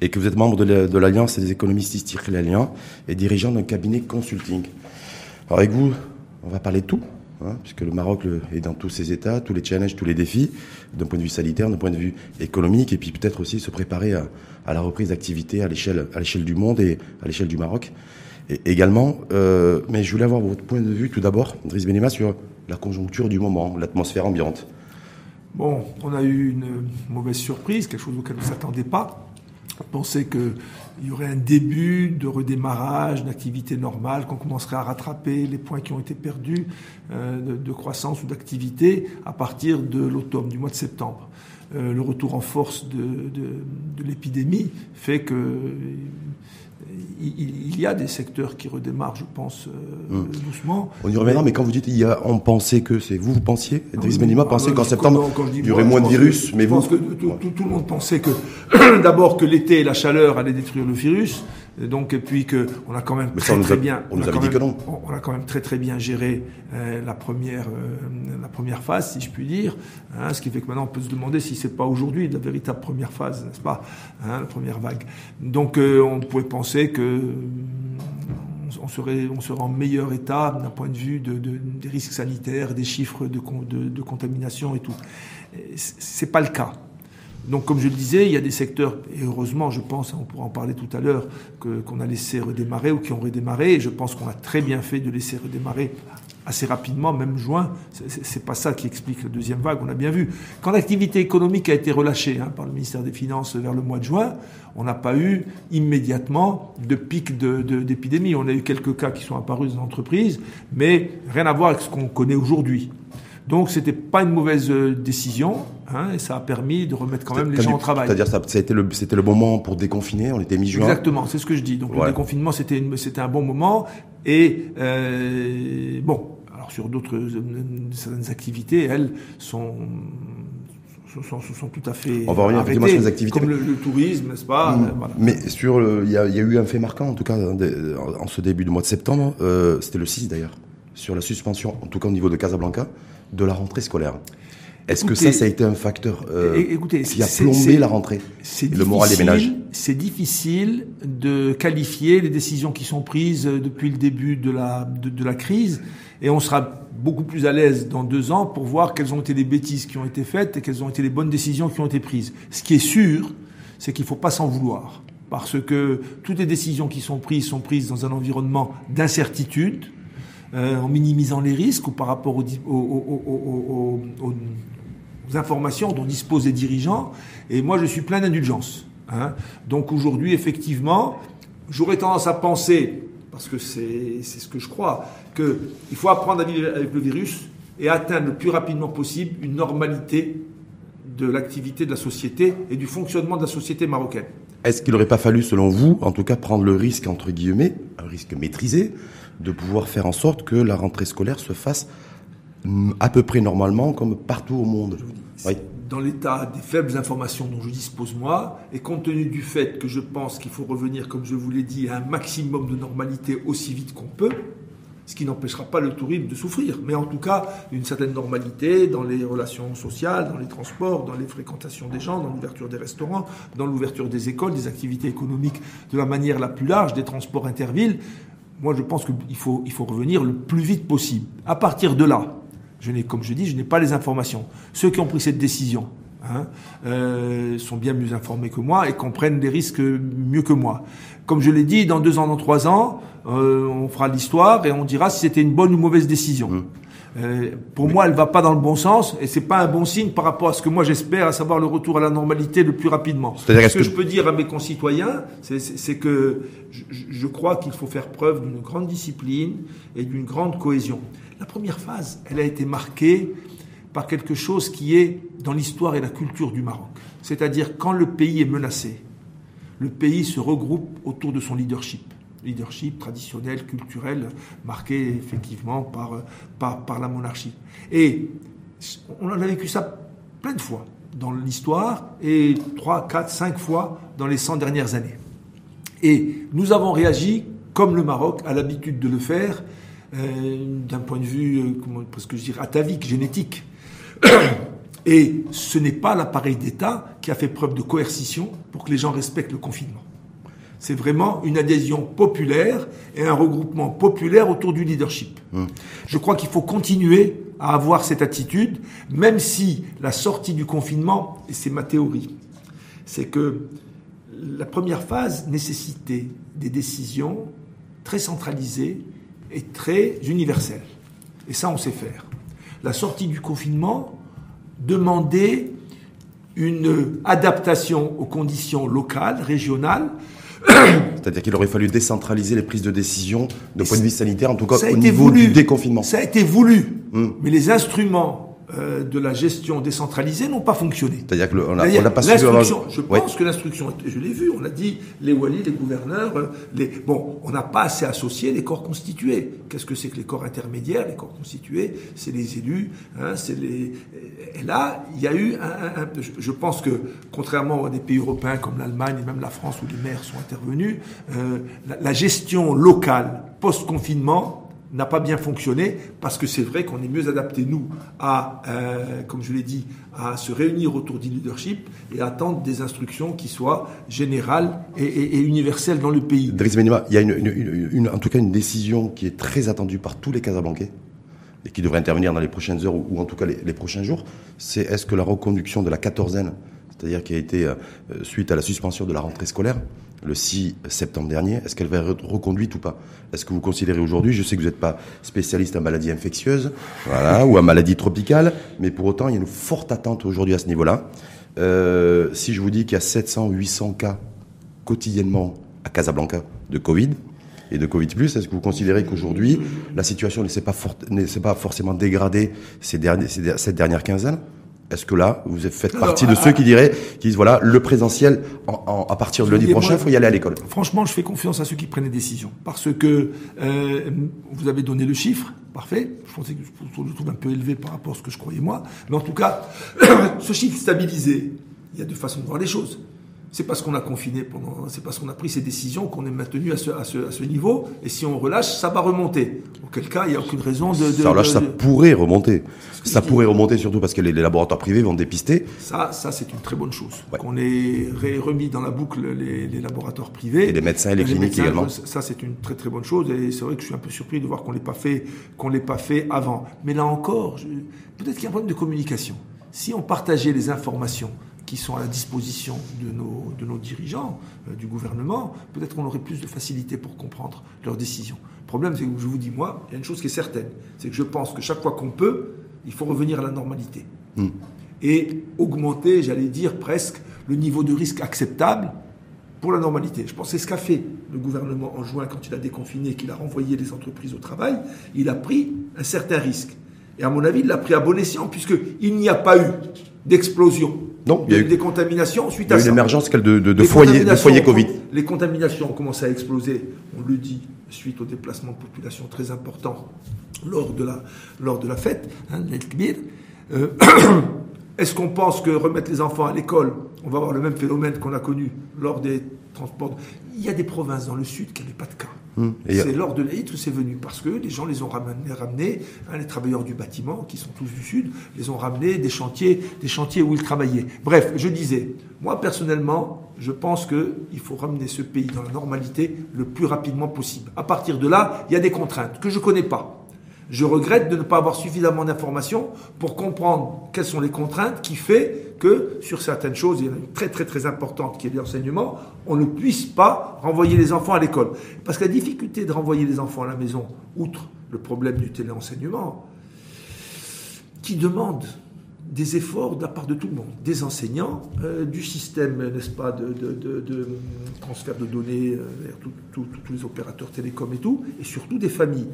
et que vous êtes membre de l'Alliance des économistes israéliens et dirigeant d'un cabinet consulting. Alors avec vous, on va parler de tout, hein, puisque le Maroc est dans tous ses états, tous les challenges, tous les défis, d'un point de vue sanitaire, d'un point de vue économique, et puis peut-être aussi se préparer à, la reprise d'activité à l'échelle du monde et à l'échelle du Maroc. Également, euh, mais je voulais avoir votre point de vue tout d'abord, Driss Benima, sur la conjoncture du moment, l'atmosphère ambiante. Bon, on a eu une mauvaise surprise, quelque chose auquel on ne s'attendait pas. Pensait qu'il y aurait un début de redémarrage, d'activité normale, qu'on commencerait à rattraper les points qui ont été perdus euh, de, croissance ou d'activité à partir de l'automne, du mois de septembre. Euh, le retour en force de l'épidémie fait que il, y a des secteurs qui redémarrent, je pense, euh, hmm. doucement. On y reviendra, mais quand vous dites il y a, on pensait que c'est vous, vous pensiez, Driss Benima pensait qu'en septembre, il y aurait moins de virus, mais je vous. pense que tout, le monde pensait que, d'abord, que l'été et la chaleur allaient détruire le virus. Donc, et puis que on a quand même très, très bien, on, nous a dit que non. On a quand même très très bien géré euh, la première euh, la première phase, si je puis dire. Hein, ce qui fait que maintenant on peut se demander si c'est pas aujourd'hui la véritable première phase, n'est-ce pas, hein, la première vague. Donc, euh, on pouvait penser que on serait, on serait en meilleur état d'un point de vue de, de, des risques sanitaires, des chiffres de, de, de contamination et tout. C'est pas le cas. Donc, comme je le disais, il y a des secteurs, et heureusement, je pense, on pourra en parler tout à l'heure, qu'on a laissé redémarrer ou qui ont redémarré, et je pense qu'on a très bien fait de laisser redémarrer assez rapidement, même juin. C'est pas ça qui explique la deuxième vague, on a bien vu. Quand l'activité économique a été relâchée hein, par le ministère des Finances vers le mois de juin, on n'a pas eu immédiatement de pic d'épidémie. on a eu quelques cas qui sont apparus dans l'entreprise, mais rien à voir avec ce qu'on connaît aujourd'hui. Donc c'était pas une mauvaise euh, décision, hein, et ça a permis de remettre quand même les gens au travail. C'est-à-dire ça, été le, c'était le moment pour déconfiner, on était mi-juin. Exactement, c'est ce que je dis. Donc le déconfinement c'était c'était un bon moment, et euh, bon, alors sur d'autres euh, certaines activités, elles sont sont, sont, tout à fait On va revenir arrêtées, sur les activités. Comme le, tourisme, n'est-ce pas mm. voilà. Mais sur, il y, a, y, a eu un fait marquant, en tout cas, en ce début du mois de septembre, euh, c'était le 6 d'ailleurs, sur la suspension, en tout cas au niveau de Casablanca, de la rentrée scolaire. Est-ce que ça, ça a été un facteur euh, écoutez, qui a plombé la rentrée le moral des ménages C'est difficile de qualifier les décisions qui sont prises depuis le début de la, de, la crise, et on sera beaucoup plus à l'aise dans deux ans pour voir quelles ont été les bêtises qui ont été faites et quelles ont été les bonnes décisions qui ont été prises. Ce qui est sûr, c'est qu'il ne faut pas s'en vouloir, parce que toutes les décisions qui sont prises sont prises dans un environnement d'incertitude, euh, en minimisant les risques ou par rapport aux, informations dont disposent les dirigeants. Et moi, je suis plein d'indulgence. Hein. Donc aujourd'hui, effectivement, j'aurais tendance à penser, parce que c'est ce que je crois, qu'il faut apprendre à vivre avec le virus et atteindre le plus rapidement possible une normalité de l'activité de la société et du fonctionnement de la société marocaine. Est-ce qu'il n'aurait pas fallu, selon vous, en tout cas, prendre le risque, entre guillemets, un risque maîtrisé, de pouvoir faire en sorte que la rentrée scolaire se fasse à peu près normalement comme partout au monde. Dans l'état des faibles informations dont je dispose moi, et compte tenu du fait que je pense qu'il faut revenir, comme je vous l'ai dit, à un maximum de normalité aussi vite qu'on peut, ce qui n'empêchera pas le tourisme de souffrir, mais en tout cas une certaine normalité dans les relations sociales, dans les transports, dans les fréquentations des gens, dans l'ouverture des restaurants, dans l'ouverture des écoles, des activités économiques de la manière la plus large, des transports intervilles moi je pense qu'il faut, revenir le plus vite possible. À partir de là, je n'ai, comme je dis, je n'ai pas les informations. Ceux qui ont pris cette décision hein, euh, sont bien mieux informés que moi et comprennent les risques mieux que moi. Comme je l'ai dit, dans deux ans, dans trois ans, euh, on fera l'histoire et on dira si c'était une bonne ou mauvaise décision. Mmh. Euh, pour moi, elle va pas dans le bon sens et c'est pas un bon signe par rapport à ce que moi j'espère, à savoir le retour à la normalité le plus rapidement. Ce que, que, je peux dire à mes concitoyens, c'est que je, je crois qu'il faut faire preuve d'une grande discipline et d'une grande cohésion. La première phase, elle a été marquée par quelque chose qui est dans l'histoire et la culture du Maroc. C'est-à-dire quand le pays est menacé, le pays se regroupe autour de son leadership leadership traditionnel, culturel, marqué effectivement par, par, par la monarchie. Et on a vécu ça plein de fois dans l'histoire et 3, 4, 5 fois dans les 100 dernières années. Et nous avons réagi comme le Maroc a l'habitude de le faire, euh, d'un point de vue, euh, comment, presque je dirais, atavique, génétique. Et ce n'est pas l'appareil d'État qui a fait preuve de coercition pour que les gens respectent le confinement. C'est vraiment une adhésion populaire et un regroupement populaire autour du leadership. Mmh. Je crois qu'il faut continuer à avoir cette attitude, même si la sortie du confinement, et c'est ma théorie, c'est que la première phase nécessitait des décisions très centralisées et très universelles. Et ça, on sait faire. La sortie du confinement demandait une adaptation aux conditions locales, régionales, c'est-à-dire qu'il aurait fallu décentraliser les prises de décision de point de vue sanitaire, en tout cas au niveau du déconfinement. Ça a été voulu, hmm. mais les instruments euh, de la gestion décentralisée n'ont pas fonctionné. C'est-à-dire qu'on n'a pas su Je pense que l'instruction, je l'ai vu, on a dit les walis, les gouverneurs, euh, les bon, on n'a pas assez associé les corps constitués. Qu'est-ce que c'est que les corps intermédiaires Les corps constitués, c'est les élus, hein, c'est les. Et là, il y a eu un, je pense que contrairement à des pays européens comme l'Allemagne et même la France où les maires sont intervenus, euh, la gestion locale post-confinement n'a pas bien fonctionné parce que c'est vrai qu'on est mieux adapté, nous, à, euh, comme je l'ai dit, à se réunir autour du leadership et attendre des instructions qui soient générales et, universelles dans le pays. Driss Benima, il y a en tout cas une décision qui est très attendue par tous les Casablancais et qui devrait intervenir dans les prochaines heures ou, en tout cas les, prochains jours, c'est est-ce que la reconduction de la quatorzaine, c'est-à-dire qui a été euh, suite à la suspension de la rentrée scolaire, le 6 septembre dernier. Est-ce qu'elle va être reconduite ou pas? Est-ce que vous considérez aujourd'hui, je sais que vous n'êtes pas spécialiste en maladies infectieuses voilà, ou en maladies tropicales, mais pour autant, il y a une forte attente aujourd'hui à ce niveau-là. Euh, si je vous dis qu'il y a 700, 800 cas quotidiennement à Casablanca de Covid et de Covid+, est-ce que vous considérez qu'aujourd'hui, la situation ne s'est pas, pas, forcément dégradée ces derniers, cette dernière quinzaine est-ce que là, vous faites partie de ceux qui diraient, qui disent voilà, le présentiel, à partir de lundi prochain, il faut y aller à l'école Franchement, je fais confiance à ceux qui prennent les décisions. Parce que euh, vous avez donné le chiffre, parfait. Je pensais que je le trouve un peu élevé par rapport à ce que je croyais moi. Mais en tout cas, ce chiffre stabilisé, il y a deux façons de voir les choses. C'est parce qu'on a confiné pendant, c'est parce qu'on a pris ces décisions qu'on est maintenu à ce, à, ce, à ce, niveau. Et si on relâche, ça va remonter. Auquel cas, il n'y a aucune raison de. de ça relâche, ça pourrait remonter. Ça pourrait remonter surtout parce que les, laboratoires privés vont dépister. Ça, ça c'est une très bonne chose. Qu'on ait remis dans la boucle les, les, laboratoires privés. Et les médecins et les, cliniques également. Ça, c'est une très très bonne chose. Et c'est vrai que je suis un peu surpris de voir qu'on l'ait pas fait, qu'on l'ait pas fait avant. Mais là encore, peut-être qu'il y a un problème de communication. Si on partageait les informations qui sont à la disposition de nos, de nos dirigeants, euh, du gouvernement, peut-être qu'on aurait plus de facilité pour comprendre leurs décisions. Le problème, c'est que je vous dis, moi, il y a une chose qui est certaine, c'est que je pense que chaque fois qu'on peut, il faut revenir à la normalité. Hmm. Et augmenter, j'allais dire, presque le niveau de risque acceptable pour la normalité. Je pense que c'est ce qu'a fait le gouvernement en juin quand il a déconfiné, qu'il a renvoyé les entreprises au travail. Il a pris un certain risque. Et à mon avis, il l'a pris à bon escient, puisqu'il n'y a pas eu d'explosion non, il y a eu des contaminations suite à ça. Il y a eu l'émergence de, de, foyers, de Covid. Les contaminations ont commencé à exploser, on le dit, suite au déplacement de population très important lors de la, lors de la fête, hein, euh, Est-ce qu'on pense que remettre les enfants à l'école, on va avoir le même phénomène qu'on a connu lors des transports Il y a des provinces dans le sud qui n'avaient pas de cas. C'est lors de l'Aïd que c'est venu, parce que les gens les ont ramenés, ramenés hein, les travailleurs du bâtiment, qui sont tous du Sud, les ont ramenés des chantiers, des chantiers où ils travaillaient. Bref, je disais, moi personnellement, je pense qu'il faut ramener ce pays dans la normalité le plus rapidement possible. À partir de là, il y a des contraintes que je ne connais pas. Je regrette de ne pas avoir suffisamment d'informations pour comprendre quelles sont les contraintes qui fait que sur certaines choses, il y en a une très très très importante qui est l'enseignement, on ne puisse pas renvoyer les enfants à l'école. Parce que la difficulté de renvoyer les enfants à la maison, outre le problème du téléenseignement, qui demande des efforts de la part de tout le monde, des enseignants, euh, du système, n'est-ce pas, de, transfert de données euh, vers tous les opérateurs télécoms et tout, et surtout des familles.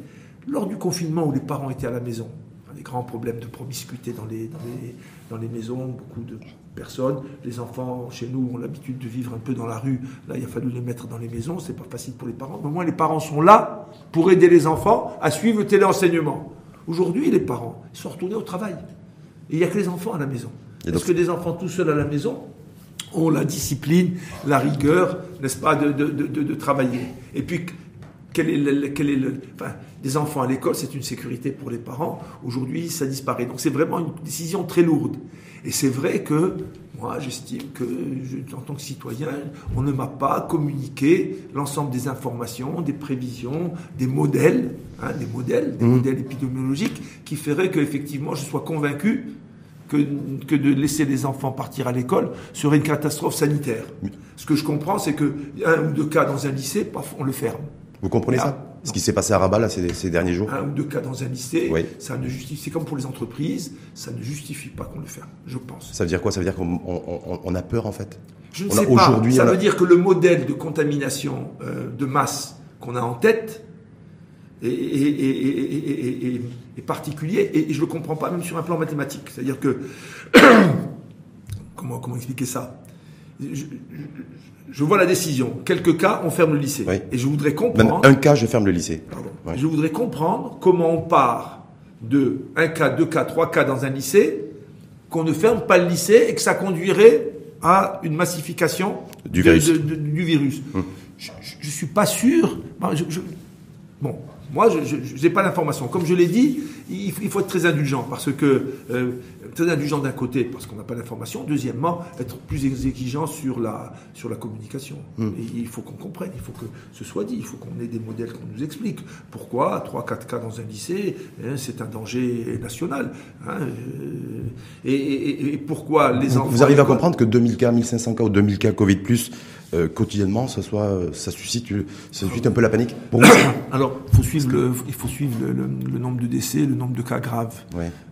Lors du confinement où les parents étaient à la maison, des grands problèmes de promiscuité dans les, dans les, maisons, beaucoup de personnes. Les enfants, chez nous, ont l'habitude de vivre un peu dans la rue. Là, il a fallu les mettre dans les maisons. C'est pas facile pour les parents. Mais au moins, les parents sont là pour aider les enfants à suivre le téléenseignement. Aujourd'hui, les parents ils sont retournés au travail. Et il n'y a que les enfants à la maison. Parce que des enfants tout seuls à la maison ont la discipline, la rigueur, n'est-ce pas, de, de, de, de travailler. Et puis, quel est le, quel est le, enfin, des enfants à l'école, c'est une sécurité pour les parents. Aujourd'hui, ça disparaît. Donc c'est vraiment une décision très lourde. Et c'est vrai que moi, j'estime que, en tant que citoyen, on ne m'a pas communiqué l'ensemble des informations, des prévisions, des modèles, hein, des modèles, des mmh. modèles épidémiologiques, qui feraient qu'effectivement, je sois convaincu que, que, de laisser les enfants partir à l'école serait une catastrophe sanitaire. Ce que je comprends, c'est que un ou deux cas dans un lycée, paf, on le ferme. Vous comprenez ça Ce qui s'est passé à Rabat là, ces, derniers jours Un ou deux cas dans un lycée, ça ne justifie, c'est comme pour les entreprises, ça ne justifie pas qu'on le ferme, je pense. Ça veut dire quoi Ça veut dire qu'on a peur en fait Je ne sais pas. Ça veut dire que le modèle de contamination euh, de masse qu'on a en tête est, particulier et, je ne le comprends pas même sur un plan mathématique. C'est-à-dire que... comment, comment expliquer ça je, vois la décision. Quelques cas, on ferme le lycée. Et je voudrais comprendre. un cas, je ferme le lycée. Je voudrais comprendre comment on part de un cas, deux cas, trois cas dans un lycée, qu'on ne ferme pas le lycée et que ça conduirait à une massification du virus. du virus. Hum. Je ne suis pas sûr. bon, moi, je n'ai pas l'information. Comme je l'ai dit, il faut être très indulgent parce que euh, très indulgent d'un côté parce qu'on n'a pas l'information. Deuxièmement, être plus exigeant sur la sur la communication. Hmm. il faut qu'on comprenne, il faut que ce soit dit, il faut qu'on ait des modèles qu'on nous explique pourquoi 3-4 cas dans un lycée, hein, c'est un danger national. Hein, euh, et, pourquoi les enfants. Vous arrivez à comprendre que 2000 cas, 1500 cas ou 2000 cas Covid plus euh, quotidiennement, ça, soit, ça, suscite, ça suscite un peu la panique Alors, faut suivre le, il faut suivre le, nombre de décès, le nombre de cas graves.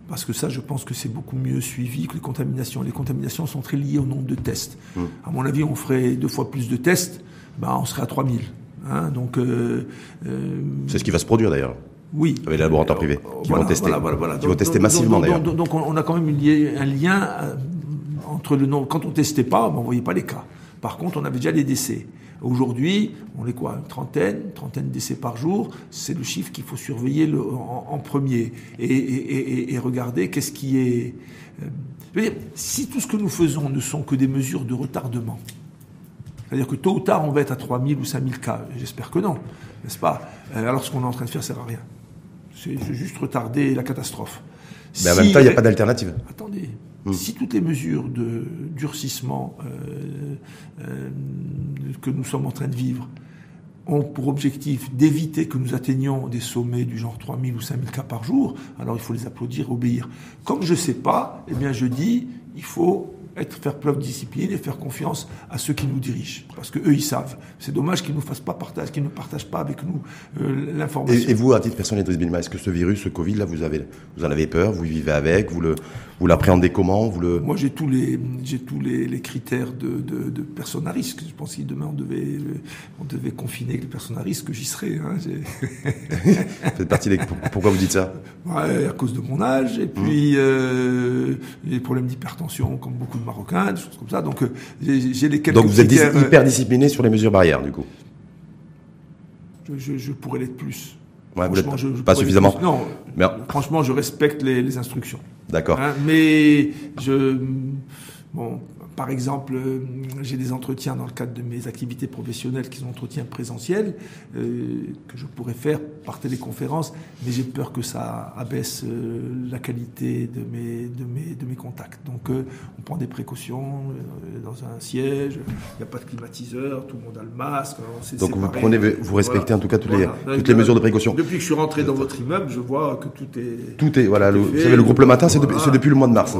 Parce que ça, je pense que c'est beaucoup mieux suivi que les contaminations. Les contaminations sont très liées au nombre de tests. Hmm. À mon avis, on ferait deux fois plus de tests, ben, on serait à 3000. Hein, donc, euh, euh, c'est ce qui va se produire d'ailleurs. Oui. Avec les laboratoires privés qui vont tester. qui vont tester massivement d'ailleurs. Donc, on a quand même un lien entre le nombre. Quand on testait pas, ben, on voyait pas les cas. Par contre, on avait déjà les décès. Aujourd'hui, on est quoi Une trentaine, une trentaine de décès par jour. C'est le chiffre qu'il faut surveiller en, premier. Et, regarder qu'est-ce qui est... Euh, si tout ce que nous faisons ne sont que des mesures de retardement, c'est-à-dire que tôt ou tard, on va être à 3000 ou 5000 cas. J'espère que non, n'est-ce pas euh, Alors ce qu'on est en train de faire sert à rien. C'est juste retarder la catastrophe. Mais en même temps, il n'y a pas d'alternative. Attendez, Hmm. Si toutes les mesures de durcissement euh, euh, que nous sommes en train de vivre ont pour objectif d'éviter que nous atteignions des sommets du genre 3000 ou 5000 cas par jour, alors il faut les applaudir, obéir. Comme je ne sais pas, eh bien je dis, il faut être, faire preuve de discipline et faire confiance à ceux qui nous dirigent. Parce que eux, ils savent. C'est dommage qu'ils ne fassent pas partage, qu'ils ne partagent pas avec nous euh, l'information. Et, vous, à titre personnel, est-ce que ce virus, ce Covid, là, vous avez, vous en avez peur, vous vivez avec, vous le, vous l'appréhendez comment, vous le. Moi, j'ai tous les, j'ai tous les, les critères de, de, de, personnes à risque. Je pense que demain on devait, on devait confiner les personnes à risque, j'y serais. Hein, faites partie des. Pourquoi vous dites ça? Ouais, À cause de mon âge et puis euh, les problèmes d'hypertension, comme beaucoup de marocain, des choses comme ça. Donc, euh, j'ai les quelques Donc, vous êtes hyper euh, discipliné sur les mesures barrières, du coup je, je, pourrais l'être plus. Ouais, franchement, je, pas suffisamment. Non, mais... franchement, je respecte les, les instructions. D'accord. Hein, mais je, bon, par exemple, euh, j'ai des entretiens dans le cadre de mes activités professionnelles qui sont entretiens présentiels, euh, que je pourrais faire par téléconférence, mais j'ai peur que ça abaisse euh, la qualité de mes, de mes, de mes contacts. Donc on prend des précautions dans un siège, il n'y a pas de climatiseur, tout le monde a le masque. Donc vous, prenez, vous respectez en tout cas toutes, les, toutes les mesures de précaution. Depuis que je suis rentré dans votre immeuble, je vois que tout est... Tout est, voilà, vous savez, le groupe Le Matin, c'est depuis, le mois de mars.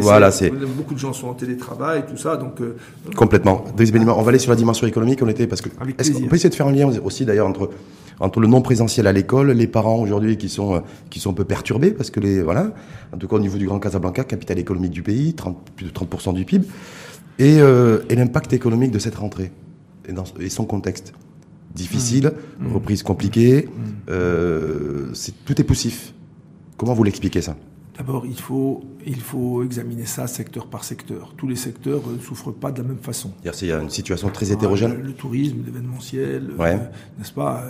Voilà, donc, beaucoup de gens sont en télétravail travail, tout ça. Donc, euh, Complètement. on va aller sur la dimension économique. On était parce que est-ce qu'on peut essayer de faire un lien aussi d'ailleurs entre entre le non présentiel à l'école, les parents aujourd'hui qui sont euh, qui sont un peu perturbés parce que les voilà, en tout cas au niveau du Grand Casablanca, capitale économique du pays, 30, plus de 30% du PIB, et, euh, et l'impact économique de cette rentrée et, dans, et son contexte difficile, mmh. Mmh. reprise compliquée, mmh. euh, tout est poussif. Comment vous l'expliquez ça? D'abord, il faut, il faut examiner ça secteur par secteur. Tous les secteurs ne souffrent pas de la même façon. Il y a une situation très hétérogène. le, tourisme, l'événementiel, euh, n'est-ce pas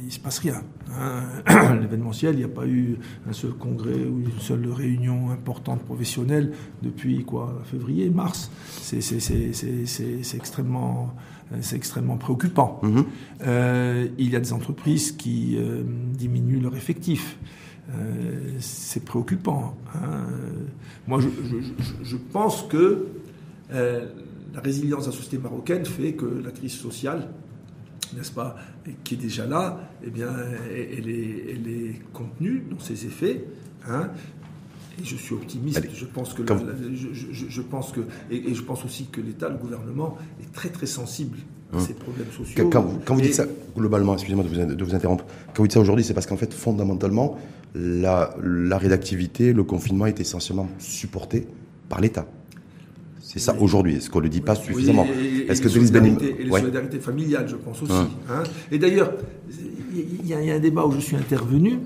Il ne se passe rien. Hein. l'événementiel, il n'y a pas eu un seul congrès ou une seule réunion importante professionnelle depuis quoi Février, mars. C'est extrêmement c'est extrêmement préoccupant. Mhm. il y a des entreprises qui diminuent leur effectif. C'est préoccupant. Hein. Moi, je, je, pense que la résilience de la société marocaine fait que la crise sociale n'est-ce pas, qui est déjà là, eh bien, elle est, elle est contenue dans ses effets. Hein, et je suis optimiste. Je pense que, je, pense que, et, je pense aussi que l'État, le gouvernement, est très très sensible à hum. ces problèmes sociaux. Quand, vous, dites ça, globalement, excusez-moi de vous, interrompre, quand vous dites ça aujourd'hui, c'est parce qu'en fait, fondamentalement, la, l'arrêt d'activité, le confinement est essentiellement supporté par l'État. C'est ça aujourd'hui. Est-ce qu'on ne le dit pas suffisamment Est-ce que et les solidarités familiales, je pense aussi. Hum. Hein. et d'ailleurs, il y, y, a un débat où je suis intervenu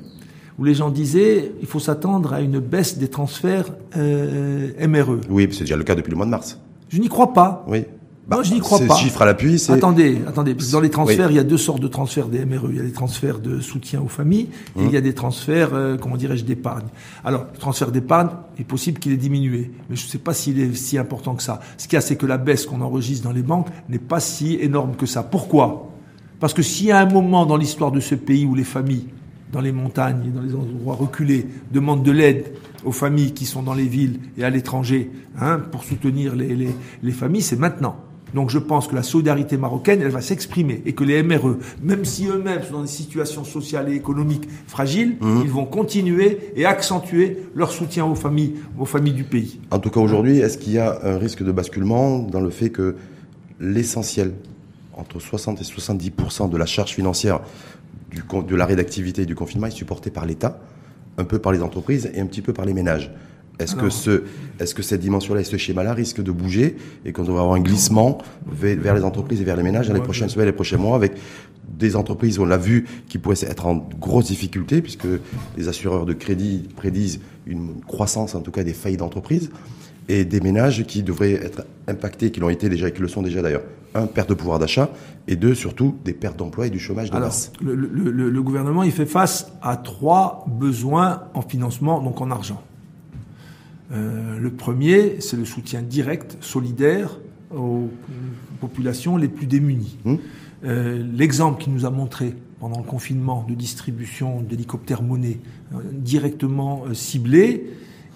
où les gens disaient il faut s'attendre à une baisse des transferts euh, MRE. Oui, c'est déjà le cas depuis le mois de mars. Je n'y crois pas. Oui. Bah, je n'y crois pas. chiffre à l'appui, c'est. Attendez, attendez. Dans les transferts, il y a deux sortes de transferts des MRE. Il y a des transferts de soutien aux familles et il y a des transferts, euh, comment dirais-je, d'épargne. Alors, le transfert d'épargne, il est possible qu'il ait diminué, mais je ne sais pas s'il est si important que ça. Ce qu'il y a, c'est que la baisse qu'on enregistre dans les banques n'est pas si énorme que ça. Pourquoi? Parce que s'il y a un moment dans l'histoire de ce pays où les familles dans les montagnes et dans les endroits reculés, demandent de l'aide aux familles qui sont dans les villes et à l'étranger hein, pour soutenir les, les, les familles, c'est maintenant. Donc je pense que la solidarité marocaine, elle va s'exprimer et que les MRE, même si eux-mêmes sont dans des situations sociales et économiques fragiles, mmh. ils vont continuer et accentuer leur soutien aux familles, aux familles du pays. En tout cas aujourd'hui, est-ce qu'il y a un risque de basculement dans le fait que l'essentiel, entre 60 et 70% de la charge financière du, de l'arrêt d'activité et du confinement est supporté par l'État, un peu par les entreprises et un petit peu par les ménages? Est-ce que, ce, est que cette dimension-là et ce schéma-là risque de bouger et qu'on va avoir un glissement vers les entreprises et vers les ménages dans les prochaines semaines, les prochains mois avec des entreprises, on l'a vu, qui pourraient être en grosse difficulté puisque les assureurs de crédit prédisent une croissance, en tout cas des faillites d'entreprises et des ménages qui devraient être impactés, qui l'ont été déjà et qui le sont déjà d'ailleurs. Un, perte de pouvoir d'achat, et deux, surtout, des pertes d'emploi et du chômage de Alors, masse. Le, le, le, gouvernement, il fait face à trois besoins en financement, donc en argent. Euh, le premier, c'est le soutien direct, solidaire, aux populations les plus démunies. Hum. Euh, L'exemple qui nous a montré pendant le confinement de distribution d'hélicoptères monnaie euh, directement ciblés,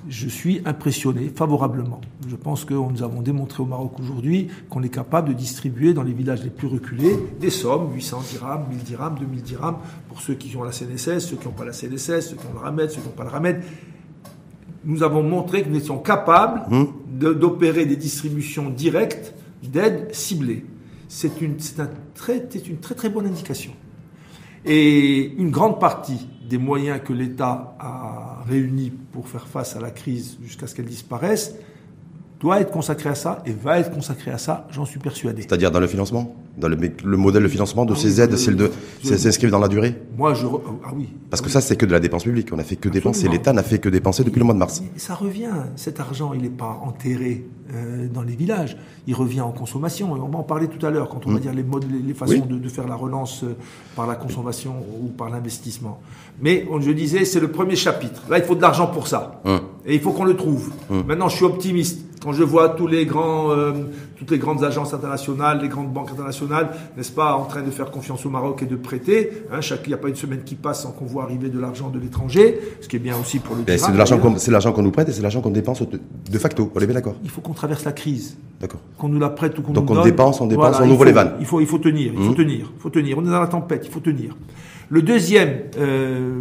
je suis impressionné favorablement. Je pense que nous avons démontré au Maroc aujourd'hui qu'on est capable de distribuer dans les villages les plus reculés des sommes, 800 dirhams, 1000 dirhams, 2000 dirhams, pour ceux qui ont la CNSS, ceux qui n'ont pas la CNSS, ceux qui ont le RAMED, ceux qui n'ont pas le RAMED. Nous avons montré que nous étions capables mmh. d'opérer des distributions directes d'aide ciblées. C'est une, un très, une très très bonne indication. Et une grande partie des moyens que l'État a réunis pour faire face à la crise jusqu'à ce qu'elle disparaisse doit être consacré à ça et va être consacré à ça, j'en suis persuadé. C'est-à-dire dans le financement dans le, le, modèle de financement de ah ces aides, c'est de s'inscrivent dans la durée? Moi, je. Ah oui. Parce que ça, c'est que de la dépense publique. On a fait que dépenser. L'État n'a fait que dépenser depuis le mois de mars. Ça revient. Cet argent, il n'est pas enterré euh, dans les villages. Il revient en consommation. Et on va en parler tout à l'heure quand on va mmh. dire les, modes, les, façons de, de, faire la relance euh, par la consommation ou par l'investissement. Mais, je disais, c'est le premier chapitre. Là, il faut de l'argent pour ça. Mmh. Et il faut qu'on le trouve. Mmh. Maintenant, je suis optimiste. Quand je vois tous les grands, euh, toutes les grandes agences internationales, les grandes banques internationales, n'est-ce pas, en train de faire confiance au Maroc et de prêter. Hein, chaque, il n'y a pas une semaine qui passe sans qu'on voit arriver de l'argent de l'étranger, ce qui est bien aussi pour le. C'est de l'argent qu'on, c'est l'argent qu'on nous prête et c'est l'argent qu'on dépense de facto. On est bien d'accord. Il faut qu'on traverse la crise. D'accord. Qu'on nous la prête ou qu'on Donc nous on dépense, on dépense, on ouvre les vannes. Il faut, il faut tenir, il faut mmh. tenir, il faut tenir. On est dans la tempête, il faut tenir. Le deuxième, euh,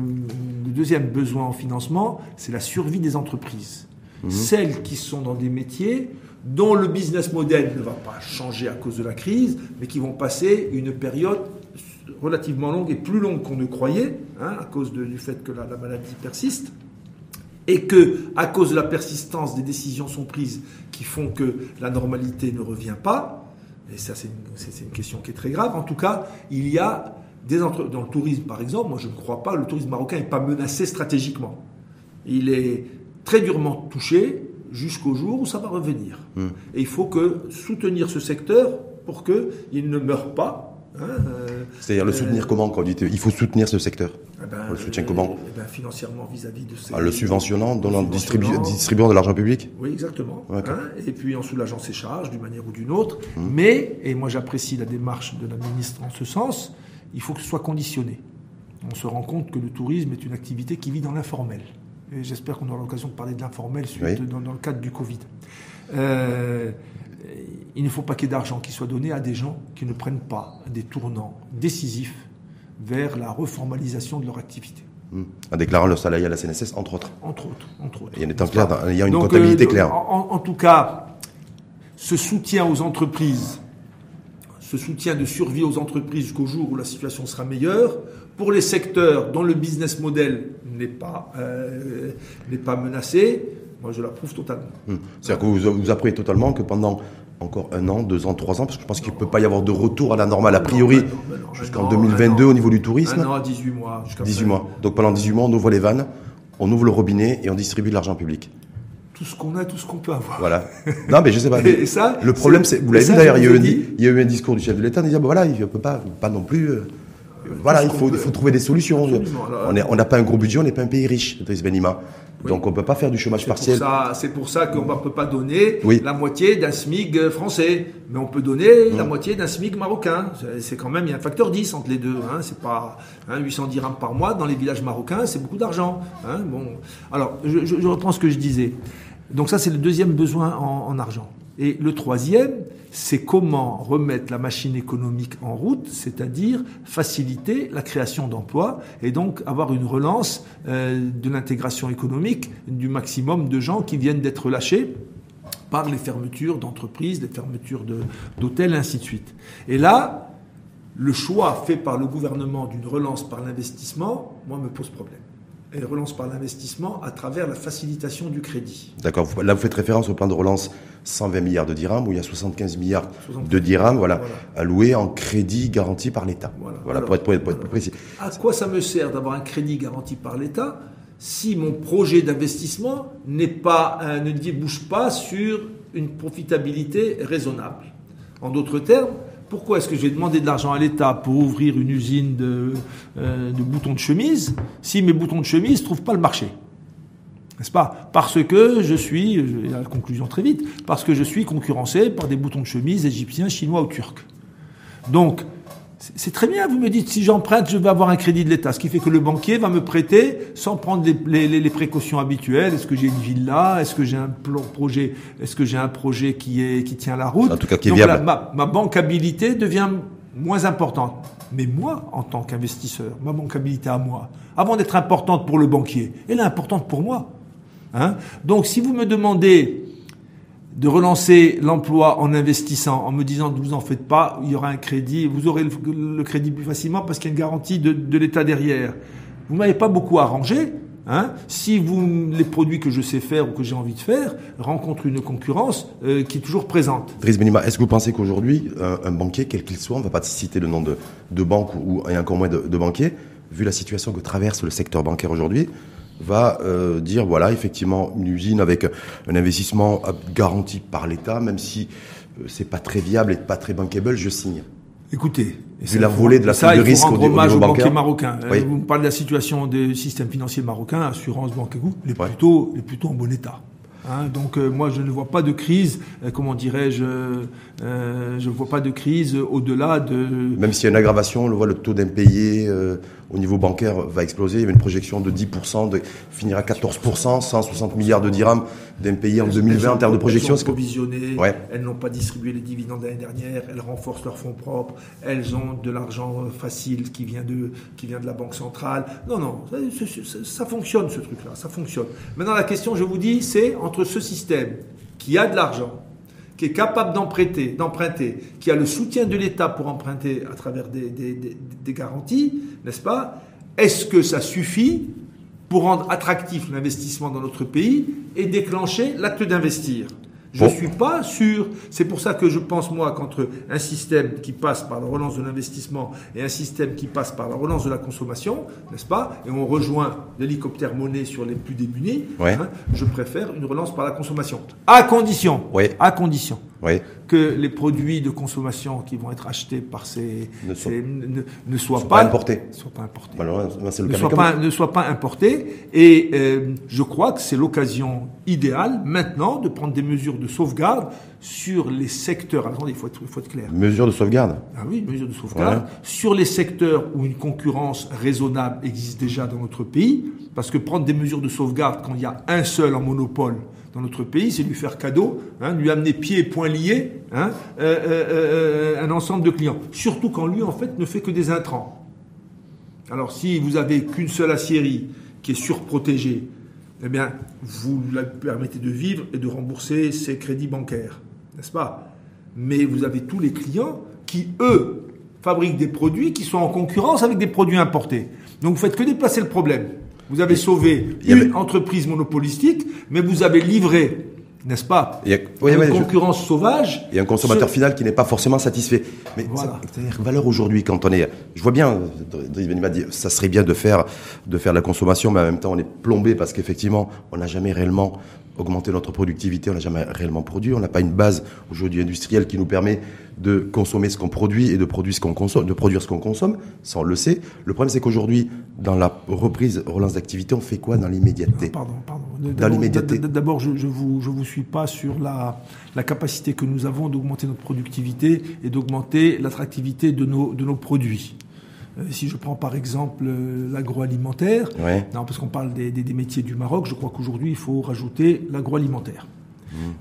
le deuxième besoin en financement, c'est la survie des entreprises. Mmh. Celles qui sont dans des métiers dont le business model ne va pas changer à cause de la crise, mais qui vont passer une période relativement longue et plus longue qu'on ne croyait, hein, à cause du fait que la, maladie persiste, et que, à cause de la persistance des décisions sont prises qui font que la normalité ne revient pas, et ça c'est une, une, question qui est très grave, en tout cas, il y a des entre... dans le tourisme par exemple, moi je ne crois pas, le tourisme marocain n'est pas menacé stratégiquement. Il est très durement touché, jusqu'au jour où ça va revenir. Hmm. Et il faut que soutenir ce secteur pour qu'il ne meure pas, Hein, euh, C'est-à-dire le soutenir comment quand on dit il faut soutenir ce secteur eh ben, On le soutient comment eh ben, Financièrement vis-à-vis de ces... Ah, le subventionnant, donnant, distribuant de l'argent public Oui, exactement. Hein, et puis en soulageant ses charges d'une manière ou d'une autre. Hum. Mais, et moi j'apprécie la démarche de la ministre en ce sens, il faut que ce soit conditionné. On se rend compte que le tourisme est une activité qui vit dans l'informel. Et j'espère qu'on aura l'occasion de parler de l'informel dans, dans, le cadre du Covid. Euh, il ne faut pas qu'il y ait d'argent qui soit donné à des gens qui ne prennent pas des tournants décisifs vers la reformalisation de leur activité. Hmm. En déclarant le salarié à la CNSS, entre autres. Entre autres, entre autres. Il y a, il y a une comptabilité euh, claire. En, tout cas, ce soutien aux entreprises, ce soutien de survie aux entreprises jusqu'au jour où la situation sera meilleure, pour les secteurs dont le business model n'est pas, euh, n'est pas menacé, moi je l'approuve totalement. Hmm. C'est-à-dire que vous, vous apprenez totalement que pendant encore un an, deux ans, trois ans, parce que je pense qu'il ne peut pas y avoir de retour à la normale, a priori, jusqu'en 2022 au niveau du tourisme. Un an 18 mois. 18 mois. Donc pendant 18 mois, on ouvre les vannes, on ouvre le robinet et on distribue de l'argent public. Tout ce qu'on a, tout ce qu'on peut avoir. Voilà. Non, mais je sais pas. et ça, le problème, c'est, vous l'avez vu d'ailleurs, il, y a eu un discours du chef de l'État, il disait, bah, voilà, il ne peut pas, pas non plus. Euh, voilà, il faut, il faut trouver des solutions. On n'a pas un gros budget, on n'est pas un pays riche, Benima. Donc on ne peut pas faire du chômage partiel. C'est pour ça qu'on ne peut pas donner la moitié d'un SMIC français, mais on peut donner la moitié d'un SMIC marocain. C'est quand même, il y a un facteur 10 entre les deux. Hein. C'est pas hein, 800 dirhams par mois dans les villages marocains, c'est beaucoup d'argent. Hein. Bon, alors je, je, reprends ce que je disais. Donc ça c'est le deuxième besoin en, en argent. Et le troisième, c'est comment remettre la machine économique en route, c'est-à-dire faciliter la création d'emplois et donc avoir une relance euh, de l'intégration économique du maximum de gens qui viennent d'être lâchés par les fermetures d'entreprises, les fermetures d'hôtels, ainsi de suite. Et là, le choix fait par le gouvernement d'une relance par l'investissement, moi, me pose problème et relance par l'investissement à travers la facilitation du crédit. D'accord. Là, vous faites référence au plan de relance 120 milliards de dirhams, où il y a 75 milliards de dirhams voilà, alloués en crédit garanti par l'État. Voilà, pour, être, pour, être, plus précis. À quoi ça me sert d'avoir un crédit garanti par l'État si mon projet d'investissement n'est pas, euh, ne débouche pas sur une profitabilité raisonnable? En d'autres termes, pourquoi est-ce que je vais demander de l'argent à l'État pour ouvrir une usine de, euh, de, boutons de chemise si mes boutons de chemise ne trouvent pas le marché? N'est-ce pas? Parce que je suis, à la conclusion très vite, parce que je suis concurrencé par des boutons de chemise égyptiens, chinois ou turcs. Donc, c'est très bien, vous me dites, si j'emprunte, je vais avoir un crédit de l'État, ce qui fait que le banquier va me prêter sans prendre les, précautions habituelles. Est-ce que j'ai une villa? Est-ce que j'ai un projet? Est-ce que j'ai un projet qui est qui tient la route? En tout cas, qui est viable. ma, ma bancabilité devient moins importante. Mais moi, en tant qu'investisseur, ma bancabilité à moi, avant d'être importante pour le banquier, elle est importante pour moi. Hein Donc, si vous me demandez de relancer l'emploi en investissant, en me disant ne vous en faites pas, il y aura un crédit, vous aurez le, crédit plus facilement parce qu'il y a une garantie de, l'État derrière. Vous m'avez pas beaucoup arrangé. Hein, si vous, les produits que je sais faire ou que j'ai envie de faire rencontrent une concurrence euh, qui est toujours présente. Driss Benima, est-ce que vous pensez qu'aujourd'hui, un, banquier, quel qu'il soit, on ne va pas citer le nom de, de banque ou, et encore moins de, de banquiers, vu la situation que traverse le secteur bancaire aujourd'hui, va euh, dire voilà effectivement une usine avec un investissement garanti par l'État, même si euh, c'est pas très viable et pas très bankable, je signe. Écoutez, vu la volée de la ça, de risque rendre hommage aux banquiers marocains. Euh, vous me parlez de la situation des systèmes financiers marocains, assurance, banque et goût, les plutôt, les plutôt en bon état. Hein, donc moi je ne vois pas de crise, comment dirais-je, je ne vois pas de crise au-delà de. Même s'il y a une aggravation, on le voit le taux d'impayé au niveau bancaire va exploser. Il y avait une projection de 10%, de finir à 14%, 160 milliards de dirhams pays en 2020 en termes de projection. Elles provisionné, elles n'ont pas distribué les dividendes l'année dernière, elles renforcent leurs fonds propres, elles ont de l'argent facile qui vient de, qui vient de la Banque centrale. Non, non, ça, ça fonctionne ce truc-là, ça fonctionne. Maintenant la question, je vous dis, c'est entre ce système qui a de l'argent, qui est capable d'emprunter, d'emprunter, qui a le soutien de l'État pour emprunter à travers des, des garanties, n'est-ce pas? Est-ce que ça suffit? Pour rendre attractif l'investissement dans notre pays et déclencher l'acte d'investir je ne suis pas sûr. C'est pour ça que je pense, moi, qu'entre un système qui passe par la relance de l'investissement et un système qui passe par la relance de la consommation, n'est-ce pas Et on rejoint l'hélicoptère monnaie sur les plus démunis. Hein, je préfère une relance par la consommation. À condition. À condition Oui. que les produits de consommation qui vont être achetés par ces Ne soient- ces- ne, ne soient Sont pas, pas importés. soient pas importés. Malheureusement, c'est le ne cas soient pas, ne soient pas importés. Et euh, je crois que c'est l'occasion idéale maintenant de prendre des mesures de sauvegarde sur les secteurs. Attendez, il faut être, il faut être clair. Mesures de sauvegarde. Ah oui, une mesure de sauvegarde. Sur les secteurs où une concurrence raisonnable existe déjà dans notre pays, parce que prendre des mesures de sauvegarde quand il y a un seul en monopole dans notre pays, c'est lui faire cadeau, hein, lui amener pieds et poings liés hein, euh, euh, euh, un ensemble de clients. Surtout quand lui, en fait, ne fait que des intrants. Alors, si vous avez qu'une seule aciérie qui est surprotégée, eh bien, vous la permettez de vivre et de rembourser ses crédits bancaires, n'est-ce pas? Mais vous avez tous les clients qui, eux, fabriquent des produits qui sont en concurrence avec des produits importés. Donc, vous faites que déplacer le problème. Vous avez sauvé avait- une entreprise monopolistique, mais vous avez livré, n'est-ce pas, Il y a- oui, une oui, je- concurrence sauvage. Et un consommateur final qui n'est pas forcément satisfait. Mais Voilà. c'est-à-dire valeur aujourd'hui, quand on est, je vois bien, Driss Benima dit, ça serait bien de faire, de faire la consommation, mais en même temps, on est plombé parce qu'effectivement, on n'a jamais réellement augmenté notre productivité, on n'a jamais réellement produit, on n'a pas une base aujourd'hui industrielle qui nous permet de consommer ce qu'on produit et de produire ce qu'on consomme, de produire ce qu'on consomme. Ça, on le sait. Le problème, c'est qu'aujourd'hui, dans la reprise, relance d'activité, on fait quoi dans l'immédiateté? Pardon, pardon. Dans l'immédiateté. D'abord, je, je vous, je vous suis pas sur la, la capacité que nous avons d'augmenter notre productivité et d'augmenter l'attractivité de nos, de nos produits. Euh, si je prends par exemple euh, l'agroalimentaire, Ouais. non, parce qu'on parle des, des- des métiers du Maroc, je crois qu'aujourd'hui, il faut rajouter l'agroalimentaire.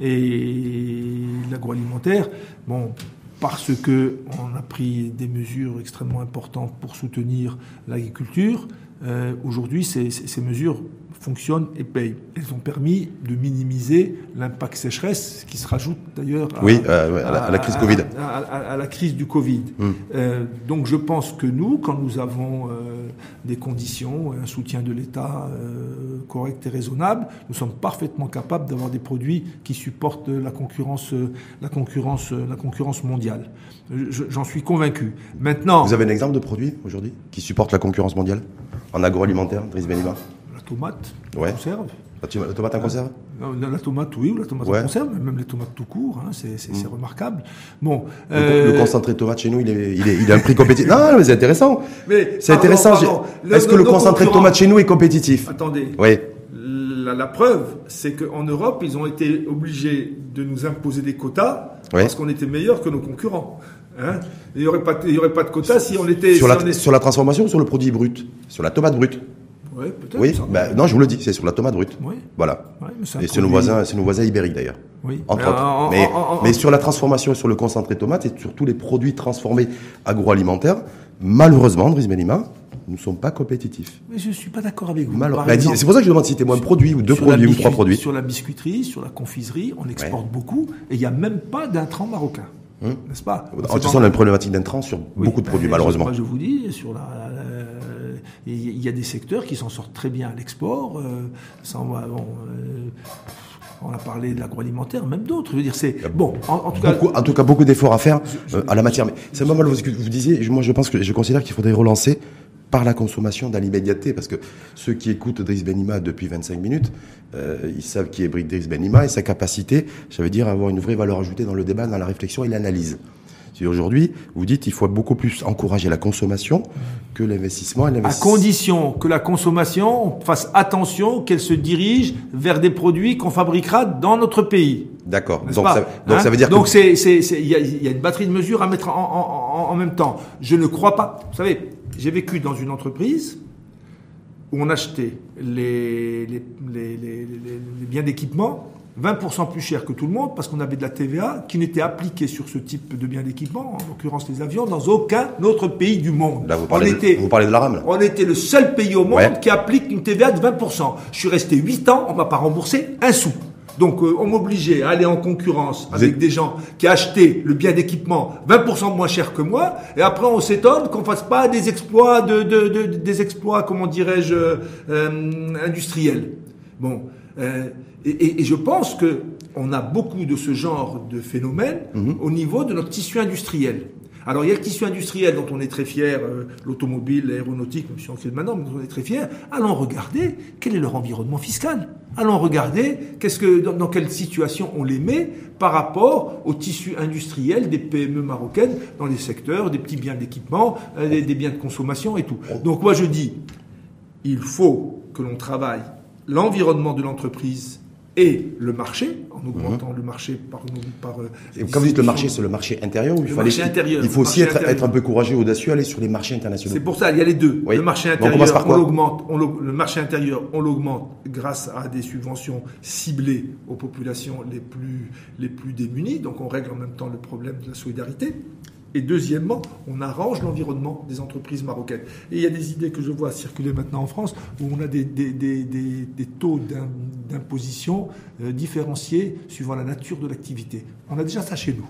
Et l'agroalimentaire, bon, parce que on a pris des mesures extrêmement importantes pour soutenir l'agriculture, euh, aujourd'hui, ces mesures fonctionnent et payent. Elles ont permis de minimiser l'impact sécheresse, qui se rajoute d'ailleurs à, Oui, euh, à la- à la crise Covid. à, la crise du Covid. Hum. Euh, donc je pense que nous, quand nous avons euh, des conditions, un soutien de l'État euh, correct et raisonnable, nous sommes parfaitement capables d'avoir des produits qui supportent la concurrence, la concurrence, la concurrence mondiale. Je- J'en suis convaincu. Maintenant, Vous avez un exemple de produit aujourd'hui qui supporte la concurrence mondiale? En agroalimentaire, Driss Benima tomate, Ouais. conserve. La tomate en conserve Non, La tomate, oui, ou la tomate Ouais. en conserve, même les tomates tout court, hein, c'est c'est remarquable. Bon, Le- euh, Le concentré de tomate chez nous, il est, il est, il a un prix compétitif. Non, mais c'est intéressant. C'est intéressant. Est-ce que le concentré de tomate chez nous est compétitif? Attendez, Oui. La, la preuve, c'est qu'en Europe, ils ont été obligés de nous imposer des quotas parce qu'on était meilleurs que nos concurrents. Hein il n'y aurait, aurait pas de quotas si on était. Sur si la, on est- sur la transformation ou sur le produit brut? Sur la tomate brute Ouais, peut-être. Oui. Ben, non, je vous le dis, c'est sur la tomate brute. Oui. Voilà. Ouais, mais c'est un Et c'est nos produit- voisins, c'est nos voisins ibériques d'ailleurs. Oui. Entre Mais autres. en- mais, en- en- mais sur la transformation, sur le concentré de tomate et sur tous les produits transformés agroalimentaires, malheureusement, Driss Benima, nous ne sommes pas compétitifs. Mais je ne suis pas d'accord avec vous. Exemple, c'est pour ça que je demande si c'était moins de produits ou deux produits ou trois produits. Sur la biscuiterie, sur la confiserie, on exporte beaucoup et il n'y a même pas d'intrants marocains. Hum. N'est-ce pas? De toute façon, on a une problématique d'intrants sur Oui, beaucoup de produits, malheureusement. Moi, je vous dis, sur la, la- il y a des secteurs qui s'en sortent très bien à l'export. euh, bon, euh, on a parlé de l'agroalimentaire, même d'autres. Je veux dire, c'est bon. En, en tout cas, Beaucoup- en tout cas, beaucoup d'efforts à faire euh, à la matière. Mais c'est pas mal ce que vous disiez. Moi, je pense que je considère qu'il faudrait relancer par la consommation dans l'immédiateté, parce que ceux qui écoutent Driss Benima depuis 25 minutes, euh, ils savent qui est Driss Benima et sa capacité, ça veut dire avoir une vraie valeur ajoutée dans le débat, dans la réflexion et l'analyse. Aujourd'hui, vous dites qu'il faut beaucoup plus encourager la consommation que l'investissement à condition que la consommation on fasse attention qu'elle se dirige vers des produits qu'on fabriquera dans notre pays. D'accord. Donc, pas ça, donc Hein ça veut dire donc c'est il y a, il y a une batterie de mesures à mettre en, en, en, en même temps. Je ne crois pas. Vous savez, j'ai vécu dans une entreprise où on achetait les, les, les- les biens d'équipement 20% plus cher que tout le monde parce qu'on avait de la TVA qui n'était appliquée sur ce type de biens d'équipement, en l'occurrence les avions, dans aucun autre pays du monde. là, vous on parlez, était de, vous parlez de la rame. là. on était le seul pays au monde Ouais. qui applique une TVA de 20%. Je suis resté 8 ans, on m'a pas remboursé un sou. Donc euh, on m'obligeait à aller en concurrence avec êtes- des gens qui achetaient le bien d'équipement 20% moins cher que moi, et après on s'étonne qu'on fasse pas des exploits de, de- de- des exploits comment dirais-je euh, industriels. Bon, euh, et, et- et je pense que on a beaucoup de ce genre de phénomène Mhm. au niveau de notre tissu industriel. Alors il y a le tissu industriel dont on est très fier, euh, l'automobile, l'aéronautique, même si on fait maintenant, mais dont on est très fier. Allons regarder quel est leur environnement fiscal. Allons regarder qu'est-ce que, dans, quelle situation on les met par rapport au tissu industriel des PME marocaines dans les secteurs des petits biens d'équipement, euh, des, des biens de consommation et tout. Donc moi je dis, il faut que l'on travaille l'environnement de l'entreprise et le marché, en augmentant le marché par... par euh, Et quand vous dites le marché, c'est le marché intérieur ou il Le faut aller- intérieur. Il faut aussi être, un peu courageux, audacieux, aller sur les marchés internationaux. C'est pour ça, il y a les deux. Oui. Le marché intérieur, par on l'augmente. on le marché intérieur, on l'augmente grâce à des subventions ciblées aux populations les plus, les plus démunies. Donc on règle en même temps le problème de la solidarité. Et deuxièmement, on arrange l'environnement des entreprises marocaines. Et il y a des idées que je vois circuler maintenant en France où on a des, des, des, des, des taux d'im- d'imposition euh, différenciés suivant la nature de l'activité. On a déjà ça chez nous.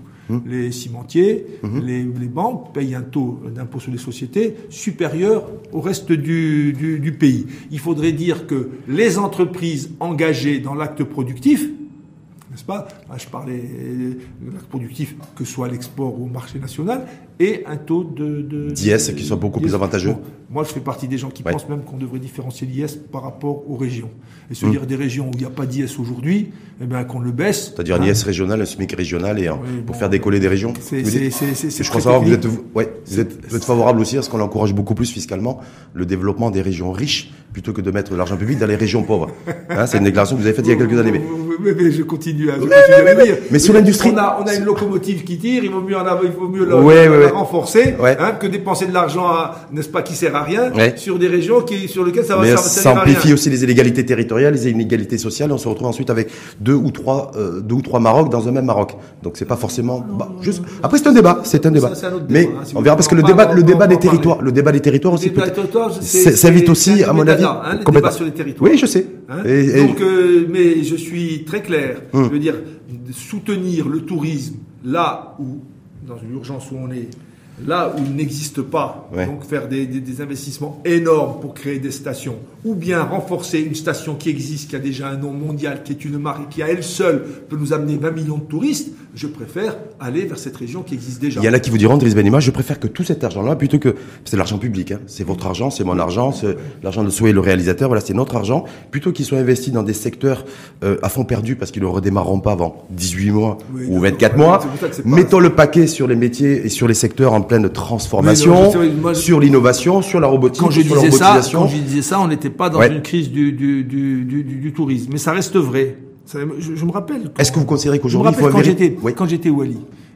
Les cimentiers, les, les banques payent un taux d'impôt sur les sociétés supérieur au reste du, du, du pays. Il faudrait dire que les entreprises engagées dans l'acte productif, n'est-ce pas? Ah, Je parlais euh, de l'acte productif, que ce soit l'export ou au marché national, et un taux de... de D'IS qui soit beaucoup plus avantageux. Bon, moi, je fais partie des gens qui Ouais. pensent même qu'on devrait différencier l'IS par rapport aux régions. Et se dire des régions où il n'y a pas d'IS aujourd'hui, eh ben, qu'on le baisse. C'est-à-dire un Hein. IS régional, un SMIC régional et Oui, pour faire décoller des régions. c'est- je crois savoir que vous êtes, ouais, vous êtes, vous êtes favorable aussi à ce qu'on encourage beaucoup plus fiscalement le développement des régions riches plutôt que de mettre l'argent public dans les régions pauvres. Hein, c'est une déclaration que vous avez faite il y a quelques années. Mais Mais, mais je continue à, je continue à dire. Mais sur l'industrie- On a, on a une locomotive qui tire, il vaut mieux, en avoir, il vaut mieux la, ouais, ouais. Renforcer Ouais. hein, que dépenser de l'argent, à- n'est-ce pas, qui sert à rien, Ouais. sur des régions qui, sur lesquelles ça va Mais ça, ça servir à rien. amplifie aussi les inégalités territoriales, les inégalités sociales. et On se retrouve ensuite avec deux ou trois, euh, deux ou trois Maroc dans un même Maroc. Donc c'est pas forcément. bah, juste. Après c'est un débat, c'est un débat. c'est un autre Mais hein, si on verra parce que le débat, parle, le on débat en des territoires, le débat des territoires aussi. Ça évite c'est aussi, à mon avis, hein, complètement. sur les territoires. Oui, je sais. Donc, euh, mais je suis très clair. Hum. Je veux dire, soutenir le tourisme là où, dans l'urgence où on est, là où il n'existe pas, Ouais. donc faire des, des- des investissements énormes pour créer des stations, ou bien renforcer une station qui existe, qui a déjà un nom mondial, qui est une marque, et qui à elle seule peut nous amener 20 millions de touristes, je préfère aller vers cette région qui existe déjà. Il y en a qui vous diront, Driss Benima, je préfère que tout cet argent-là, plutôt que c'est de l'argent public, hein. c'est votre argent, c'est mon argent, c'est l'argent de Souhait, le réalisateur, voilà, c'est notre argent, plutôt qu'il soit investi dans des secteurs euh, à fond perdu parce qu'ils ne redémarreront pas avant 18 mois Oui, ou d'accord. 24 Ouais, mois. Mettons le paquet sur les métiers et sur les secteurs en pleine transformation, Oui, non, sais, sur l'innovation, sur la robotique, quand je sur la disais ça, quand je disais ça, on n'était pas dans Ouais. une crise du, du, du- du tourisme, mais ça reste vrai. Je, je me rappelle. Est-ce que vous considérez qu'aujourd'hui, il faut quand j'étais Oui. quand j'étais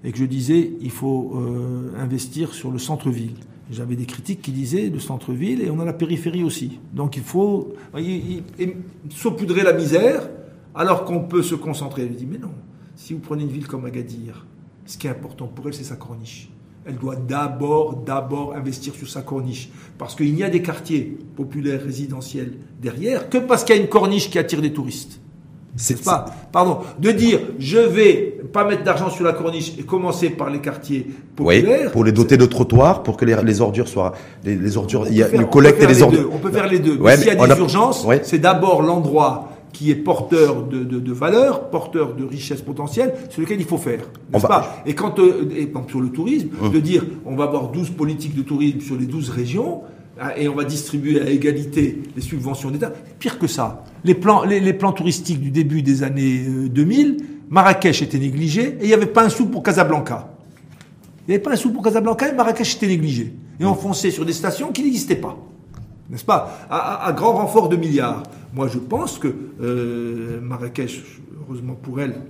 et que je disais il faut euh, investir sur le centre-ville. J'avais des critiques qui disaient le centre-ville et on a la périphérie aussi. Donc il faut il- il- il- saupoudrer la misère alors qu'on peut se concentrer. Je dis mais non. Si vous prenez une ville comme Agadir, ce qui est important pour elle c'est sa corniche. Elle doit d'abord, d'abord investir sur sa corniche. Parce qu'il n'y a des quartiers populaires résidentiels derrière que parce qu'il y a une corniche qui attire des touristes. C'est pas, pardon, de dire je vais pas mettre d'argent sur la corniche et commencer par les quartiers Oui, populaires. pour les doter de trottoirs, pour que les, les ordures soient, les, les ordures, il y a faire- on collecte et les les ordures. deux, On peut faire les deux. Ouais, s'il y a des a- urgences, Ouais. c'est d'abord l'endroit qui est porteur de, de, de valeur, porteur de richesse potentielle, sur lequel il faut faire. N'est-ce va- pas? Et quand, euh, et, sur le tourisme, Hum. de dire on va avoir 12 politiques de tourisme sur les 12 régions, et on va distribuer à égalité les subventions d'État. Pire que ça, les plans, les, plans touristiques du début des années euh, 2000, Marrakech était négligé, et il n'y avait pas un sou pour Casablanca. Il n'y avait pas un sou pour Casablanca et Marrakech était négligé. Et on fonçait sur des stations qui n'existaient pas. N'est-ce pas? À grand renfort de milliards. Moi, je pense que euh, Marrakech, heureusement pour elle,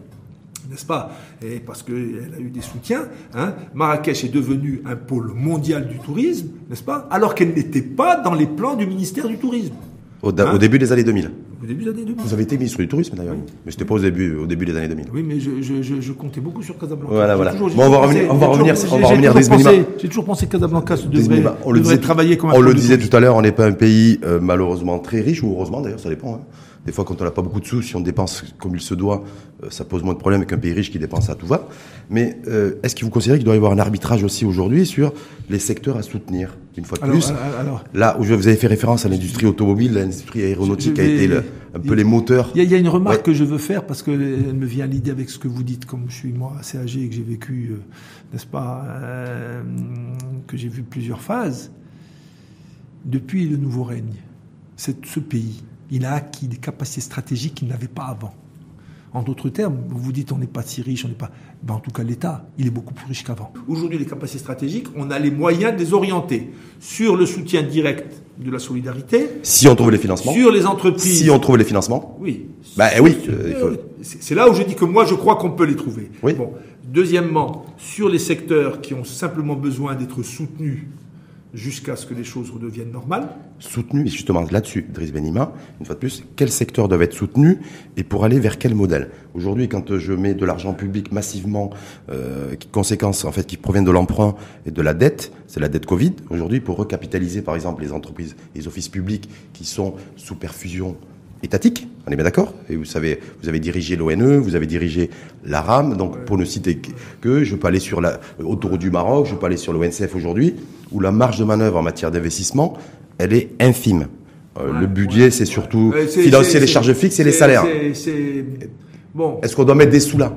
n'est-ce pas? Et parce qu'elle a eu des soutiens, hein, Marrakech est devenue un pôle mondial du tourisme, n'est-ce pas? Alors qu'elle n'était pas dans les plans du ministère du Tourisme. Au, da- Hein? au début des années 2000. Au début des années 2000. Vous avez été ministre du tourisme d'ailleurs, mais c'était pas au début, au début des années 2000. Oui, mais je, je, je, je comptais beaucoup sur Casablanca. Voilà, voilà. toujours- j'ai Bon, on va revenir- pensé- on va j'ai revenir- toujours- on va revenir pensé- minima. J'ai toujours pensé que Casablanca se devrait, on le devrait disait, travailler comme un on pôle le de disait tourisme. tout à l'heure, on n'est pas un pays euh, malheureusement très riche ou heureusement d'ailleurs, ça dépend. hein. Des fois, quand on n'a pas beaucoup de sous, si on dépense comme il se doit, euh, ça pose moins de problèmes qu'un pays riche qui dépense à tout va. Mais euh, est-ce que vous considérez qu'il doit y avoir un arbitrage aussi aujourd'hui sur les secteurs à soutenir Une fois de plus, là où vous avez fait référence à l'industrie automobile, l'industrie aéronautique a été un peu les moteurs. Il y, a une remarque que je veux faire parce qu'elle me vient à l'idée avec ce que vous dites, comme je suis moi assez âgé et que j'ai vécu, euh, n'est-ce pas, que j'ai vu plusieurs phases. Depuis le nouveau règne, ce pays il a acquis des capacités stratégiques qu'il n'avait pas avant. En d'autres termes, vous dites on n'est pas si riche, on n'est pas. Ben en tout cas, l'État, il est beaucoup plus riche qu'avant. Aujourd'hui, les capacités stratégiques, on a les moyens de les orienter sur le soutien direct de la solidarité. Si on trouve les financements. Sur les entreprises. Si on trouve les financements. Oui. Ben oui. Euh, c'est là où je dis que moi, je crois qu'on peut les trouver. Oui. Bon. Deuxièmement, sur les secteurs qui ont simplement besoin d'être soutenus jusqu'à ce que les choses redeviennent normales. Soutenu, et justement là-dessus, Driss Benima, une fois de plus, quels secteurs doivent être soutenus et pour aller vers quel modèle? Aujourd'hui, quand je mets de l'argent public massivement, euh, qui conséquences en fait qui proviennent de l'emprunt et de la dette, c'est la dette Covid. Aujourd'hui, pour recapitaliser par exemple les entreprises, les offices publics qui sont sous perfusion étatique, on est bien d'accord? Et vous savez, vous avez dirigé l'ONE, vous avez dirigé la RAM, donc pour ne citer que, je peux aller sur la autoroute du Maroc, je peux aller sur l'ONCF aujourd'hui, où la marge de manœuvre en matière d'investissement, elle est infime. Euh, le budget, c'est surtout financer les charges fixes et les salaires. Bon. Est-ce qu'on doit mettre des sous là?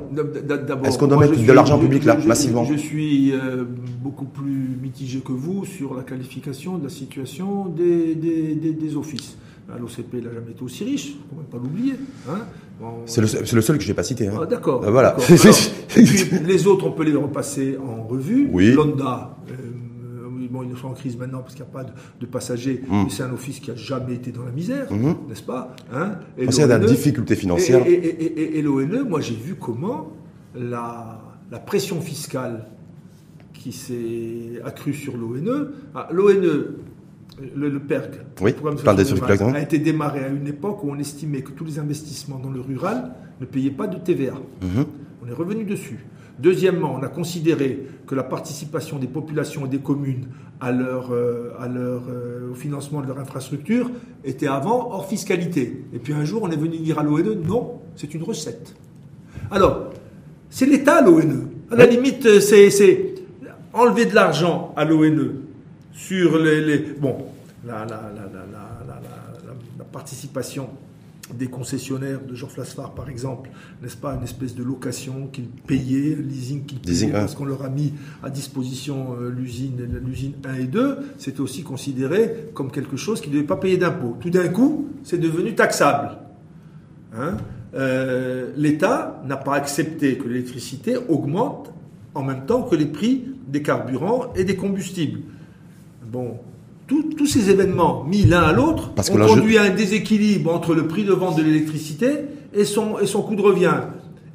Est-ce qu'on doit mettre de l'argent public là, massivement? Je suis euh, beaucoup plus mitigé que vous sur la qualification de la situation des, des, des offices. L'OCP n'a jamais été aussi riche, il ne même pas l'oublier. Hein. c'est le, seul que je n'ai pas cité. Hein. Ah, d'accord. Ah, voilà. les autres, on peut les repasser en revue. Oui. L'ONDA, euh, bon, ils sont en crise maintenant parce qu'il n'y a pas de, passagers, mais c'est un office qui n'a jamais été dans la misère, hmm. n'est-ce pas hein? Et C'est la difficulté financière. Et, l'ONE, moi j'ai vu comment la, pression fiscale qui s'est accrue sur l'ONE, ah, l'ONE le, le PERG, oui, a été démarré à une époque où on estimait que tous les investissements dans le rural ne payaient pas de TVA. Mhm. On est revenu dessus. Deuxièmement, on a considéré que la participation des populations et des communes à leur, euh, à leur, euh, au financement de leur infrastructure était avant hors fiscalité. Et puis un jour, on est venu dire à l'ONE, non, c'est une recette. Alors, c'est l'État, l'ONE. À la limite, c'est enlever de l'argent à l'ONE sur les, bon, la, participation des concessionnaires de Jean Flasfar, par exemple, n'est-ce pas, une espèce de location qu'ils payaient, leasing qu'ils payaient parce qu'on leur a mis à disposition euh, l'usine, l'usine 1 et 2, c'était aussi considéré comme quelque chose qui ne devait pas payer d'impôts. Tout d'un coup, c'est devenu taxable. Hein euh, L'État n'a pas accepté que l'électricité augmente en même temps que les prix des carburants et des combustibles. Bon, tous ces événements mis l'un à l'autre ont conduit à un déséquilibre entre le prix de vente de l'électricité et son, et son coût de revient.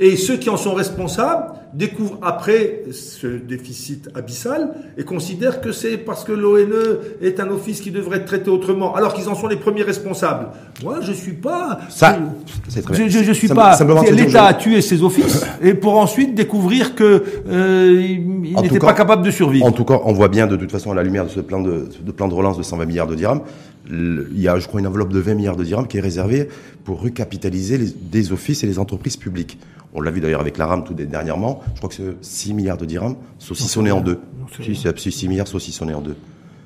Et ceux qui en sont responsables découvrent après ce déficit abyssal et considèrent que c'est parce que l'ONE est un office qui devrait être traité autrement, alors qu'ils en sont les premiers responsables. Moi, je suis pas. Ça, je, je, je, suis pas. L'État a tué ses offices et pour ensuite découvrir que euh, il n'était pas capable de survivre. En tout cas, on voit bien de toute façon à la lumière de ce plan de, de plan de relance de 120 milliards de dirhams, il y a, je crois, une enveloppe de 20 milliards de dirhams qui est réservée pour recapitaliser les, des offices et les entreprises publiques. On l'a vu d'ailleurs avec la RAM tout dernièrement. Je crois que c'est 6 milliards de dirhams saucissonnés en deux. Si, c'est 6 milliards saucissonnés en deux.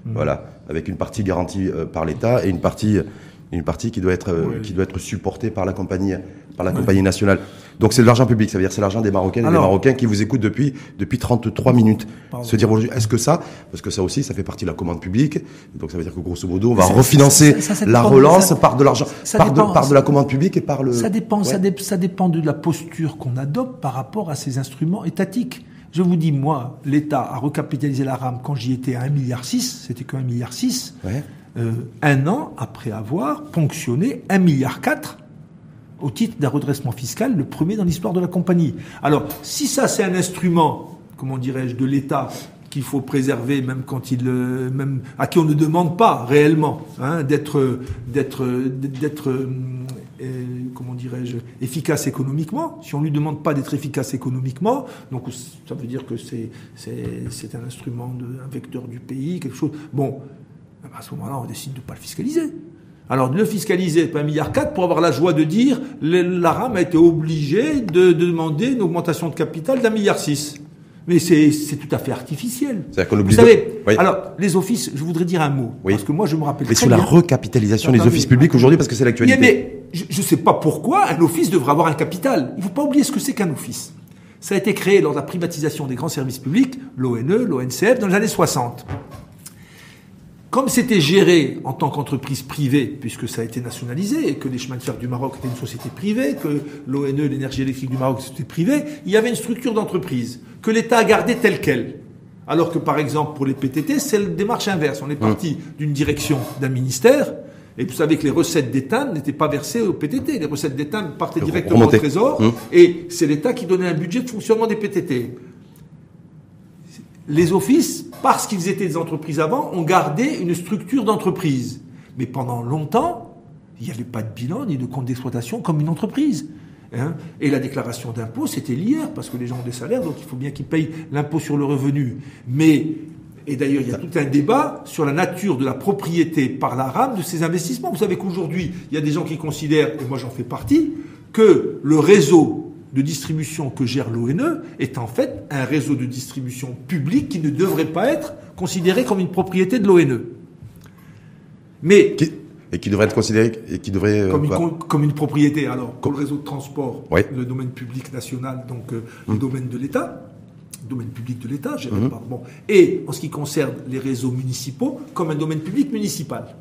Hmm. Voilà. Avec une partie garantie euh, par l'État et une partie, une partie qui doit être, euh, qui doit être supportée par la compagnie, par la compagnie nationale. Donc c'est de l'argent public, ça veut dire c'est l'argent des Marocains et des Marocains qui vous écoutent depuis depuis 33 minutes. Se dire aujourd'hui, est-ce que ça, parce que ça aussi, ça fait partie de la commande publique, donc ça veut dire que grosso modo, on va refinancer la relance par de l'argent, par, de, par de la commande publique et par le. Ça dépend, ça, ça dépend de la posture qu'on adopte par rapport à ces instruments étatiques. Je vous dis, moi, l'État a recapitalisé la RAM quand j'y étais à 1,6 milliard, c'était que 1,6 milliard, euh, un an après avoir ponctionné 1,4 milliard au titre d'un redressement fiscal, le premier dans l'histoire de la compagnie. Alors, si ça c'est un instrument, comment dirais-je, de l'État qu'il faut préserver, même quand il, euh, même à qui on ne demande pas réellement hein, d'être, d'être, d'être, euh, comment dirais-je, efficace économiquement. Si on lui demande pas d'être efficace économiquement, donc ça veut dire que c'est, c'est, c'est un instrument, de, un vecteur du pays, quelque chose. Bon, à ce moment-là, on décide de pas le fiscaliser. Alors de le fiscaliser pas 1,4 milliard pour avoir la joie de dire la RAM a été obligée de, demander une augmentation de capital d'un milliard six. Mais c'est tout à fait artificiel. Vous savez, alors les offices, je voudrais dire un mot parce que moi je me rappelle. Mais sur la recapitalisation des offices publics aujourd'hui, parce que c'est l'actualité. Mais je ne sais pas pourquoi un office devrait avoir un capital. Il ne faut pas oublier ce que c'est qu'un office. Ça a été créé lors de la privatisation des grands services publics, l'ONE, l'ONCF, dans les années 60. Comme c'était géré en tant qu'entreprise privée, puisque ça a été nationalisé, et que les chemins de fer du Maroc étaient une société privée, que l'ONE, l'énergie électrique du Maroc, c'était privé, il y avait une structure d'entreprise que l'État a gardée telle qu'elle. Alors que, par exemple, pour les PTT, c'est la démarche inverse. On est parti d'une direction d'un ministère, et vous savez que les recettes d'État n'étaient pas versées au PTT. Les recettes d'État partaient directement au Trésor, hum. et c'est l'État qui donnait un budget de fonctionnement des PTT les offices, parce qu'ils étaient des entreprises avant, ont gardé une structure d'entreprise. Mais pendant longtemps, il n'y avait pas de bilan ni de compte d'exploitation comme une entreprise. Hein. et la déclaration d'impôt, c'était l'IR, parce que les gens ont des salaires, donc il faut bien qu'ils payent l'impôt sur le revenu. Mais, et d'ailleurs, il y a tout un débat sur la nature de la propriété par la RAM de ces investissements. Vous savez qu'aujourd'hui, il y a des gens qui considèrent, et moi j'en fais partie, que le réseau de distribution que gère l'ONE est en fait un réseau de distribution public qui ne devrait pas être considéré comme une propriété de l'ONE. Mais et qui devrait être considéré et qui devrait euh, comme, une, comme une, propriété. Alors, comme le réseau de transport, le domaine public national, donc euh, le hum. domaine de l'État, domaine public de l'État, hum. bon. et en ce qui concerne les réseaux municipaux, comme un domaine public municipal.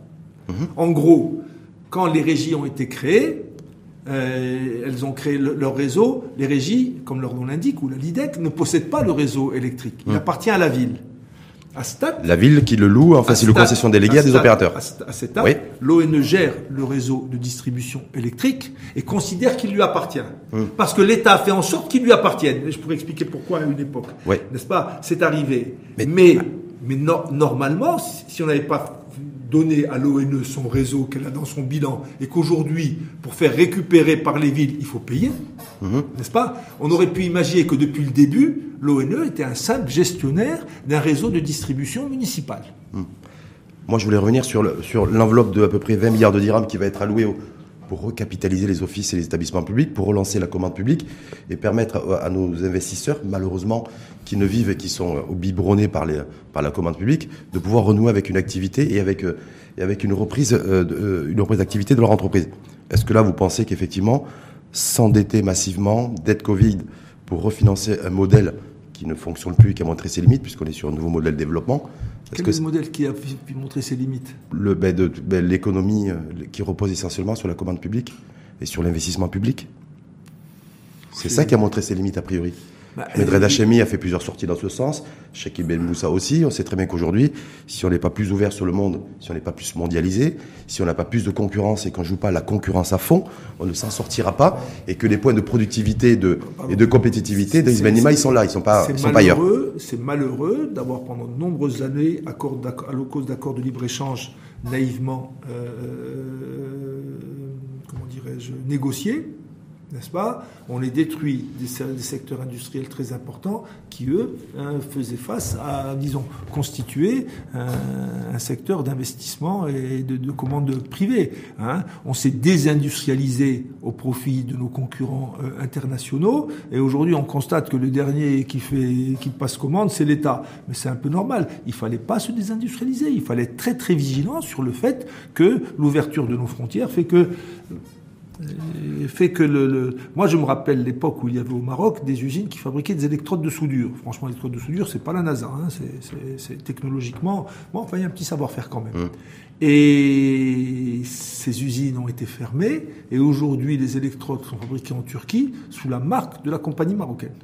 Hum. En gros, quand les régies ont été créées, euh, elles ont créé leur réseau. Les régies, comme leur nom l'indique, ou la LIDEC, ne possèdent pas le réseau électrique. Il hmm. appartient à la ville. À la ville qui le loue, enfin c'est le concession déléguée à, des opérateurs. À, cet oui. l'ONE gère le réseau de distribution électrique et considère qu'il lui appartient. Hmm. Parce que l'État a fait en sorte qu'il lui appartienne. Je pourrais expliquer pourquoi à une époque. N'est-ce pas? C'est arrivé. Mais, mais, normalement, si on n'avait pas donner à l'ONE son réseau qu'elle a dans son bilan et qu'aujourd'hui, pour faire récupérer par les villes, il faut payer, mhm. n'est-ce pas? On aurait pu imaginer que depuis le début, l'ONE était un simple gestionnaire d'un réseau de distribution municipale. Mhm. Moi, je voulais revenir sur l'enveloppe de à peu près 20 milliards de dirhams qui va être allouée pour recapitaliser les offices et les établissements publics, pour relancer la commande publique et permettre à, nos investisseurs, malheureusement, qui ne vivent et qui sont biberonnés par, la commande publique, de pouvoir renouer avec une activité et avec, euh, une reprise, euh, euh, une reprise d'activité de leur entreprise. Est-ce que là, vous pensez qu'effectivement, s'endetter massivement, dette Covid, pour refinancer un modèle qui ne fonctionne plus et qui a montré ses limites, puisqu'on est sur un nouveau modèle de développement. Quel est, le modèle qui a montré ses limites? Le, ben, ben, L'économie qui repose essentiellement sur la commande publique et sur l'investissement public. C'est ça qui a montré ses limites a priori. Bah, Medred Hachemi a fait plusieurs sorties dans ce sens. Sheikh Ben Moussa aussi. On sait très bien qu'aujourd'hui, si on n'est pas plus ouvert sur le monde, si on n'est pas plus mondialisé, si on n'a pas plus de concurrence et qu'on joue pas la concurrence à fond, on ne s'en sortira pas. Et que les points de productivité de, et de compétitivité d'Ismanima, ils sont là, ils sont pas, sont pas ailleurs. C'est malheureux d'avoir pendant de nombreuses années, à cause d'accords de libre-échange, naïvement, euh, euh comment dirais-je, négocié n'est-ce pas? On les détruit des, secteurs industriels très importants qui, eux, hein, faisaient face à, disons, constituer un, secteur d'investissement et de, commandes privées. Hein. On s'est désindustrialisé au profit de nos concurrents euh, internationaux et aujourd'hui on constate que le dernier qui, fait, passe commande, c'est l'État. Mais c'est un peu normal. Il fallait pas se désindustrialiser. Il fallait être très très vigilant sur le fait que l'ouverture de nos frontières fait que fait que le, moi je me rappelle l'époque où il y avait au Maroc des usines qui fabriquaient des électrodes de soudure. Franchement, les électrodes de soudure, c'est pas la NASA, hein, c'est technologiquement, bon, enfin il y a un petit savoir-faire quand même. Mmh. Et ces usines ont été fermées et aujourd'hui les électrodes sont fabriquées en Turquie sous la marque de la compagnie marocaine.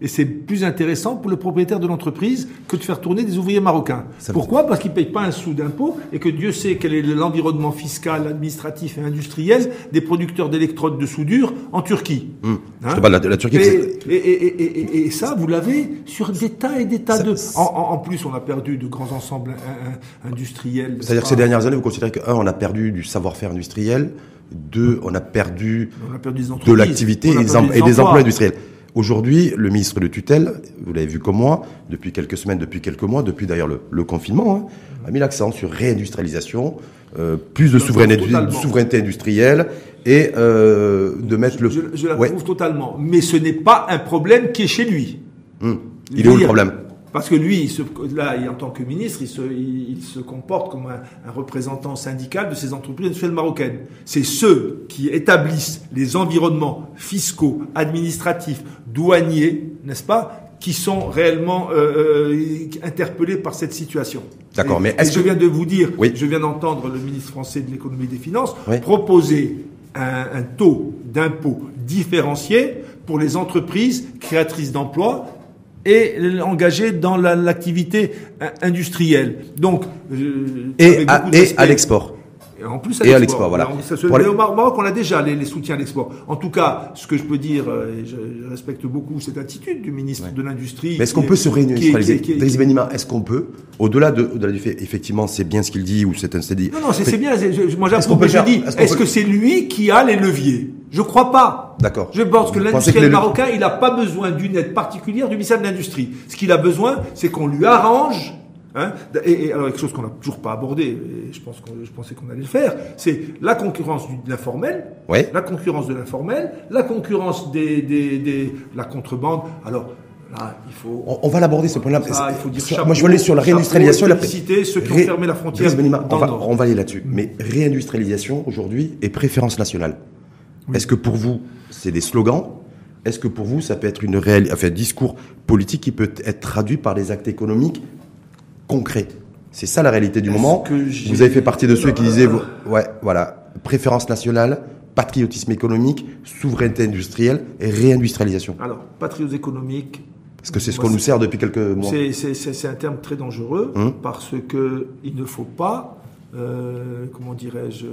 Et c'est plus intéressant pour le propriétaire de l'entreprise que de faire tourner des ouvriers marocains. Pourquoi Parce qu'ils ne payent pas un sou d'impôt et que Dieu sait quel est l'environnement fiscal, administratif et industriel des producteurs d'électrodes de soudure en Turquie. Hum. Hein pas, la, Turquie. Et, et, et, et, ça, vous l'avez sur des tas et des tas de. En, en, plus, on a perdu de grands ensembles industriels. C'est-à-dire que ces dernières années, vous considérez que un, on a perdu du savoir-faire industriel. Deux, on a perdu, on a perdu de l'activité et, des emplois industriels. Aujourd'hui, le ministre de tutelle, vous l'avez vu comme moi, depuis quelques semaines, depuis quelques mois, depuis d'ailleurs le, confinement, hein, a mis l'accent sur réindustrialisation, euh, plus de souveraineté, souveraineté, industrielle et euh, de mettre le. Je, je l'approuve totalement, mais ce n'est pas un problème qui est chez lui. Hum. Il est où le problème? Parce que lui, il se, là, en tant que ministre, il se, il, se comporte comme un, un, représentant syndical de ces entreprises industrielles marocaines. C'est ceux qui établissent les environnements fiscaux, administratifs, douaniers, n'est-ce pas, qui sont réellement euh, euh, interpellés par cette situation. D'accord, mais est-ce que je viens de vous dire, oui. je viens d'entendre le ministre français de l'économie et des finances oui. proposer un, un taux d'impôt différencié pour les entreprises créatrices d'emplois et engagées dans l'activité industrielle. Donc, euh, et, à, et à l'export. Et en plus, à l'export, voilà. Ça se, au Maroc, on a déjà les, les soutiens à l'export. En tout cas, ce que je peux dire, euh, et je, respecte beaucoup cette attitude du ministre ouais. de l'Industrie. Mais est-ce qu'on peut se réindustrialiser Est-ce qu'on peut, au-delà de, au du fait, effectivement, c'est bien ce qu'il dit ou c'est un dit. Non, non, c'est bien. Je, moi, j'approuve. Je dis, est-ce que c'est lui qui a les leviers? Je crois pas. D'accord. Je pense que l'industriel marocain, il n'a pas besoin d'une aide particulière du ministère de l'Industrie. Ce qu'il a besoin, c'est qu'on lui arrange Hein? Et, et, alors, quelque chose qu'on n'a toujours pas abordé, et je, pense qu'on, je pensais qu'on allait le faire, c'est la concurrence de l'informel, la concurrence de l'informel, la concurrence des, des, des, la contrebande. Alors, Là, il faut. On, on va l'aborder ce point-là. Ça, il faut dire chapeau, moi, je veux aller sur la réindustrialisation et la ceux qui ont fermé la frontière. on, va, on va aller là-dessus. Mmh. Mais réindustrialisation aujourd'hui et préférence nationale. Est-ce que pour vous, c'est des slogans? Est-ce que pour vous, ça peut être une réelle, enfin, un discours politique qui peut être traduit par des actes économiques concret. C'est ça la réalité du moment. Vous avez fait partie de ceux qui disaient, ouais, voilà, préférence nationale, patriotisme économique, souveraineté industrielle et réindustrialisation. Alors, patriotisme économique. Parce que c'est ce qu'on nous sert depuis quelques mois. C'est un terme très dangereux hum. parce que il ne faut pas, euh, comment dirais-je,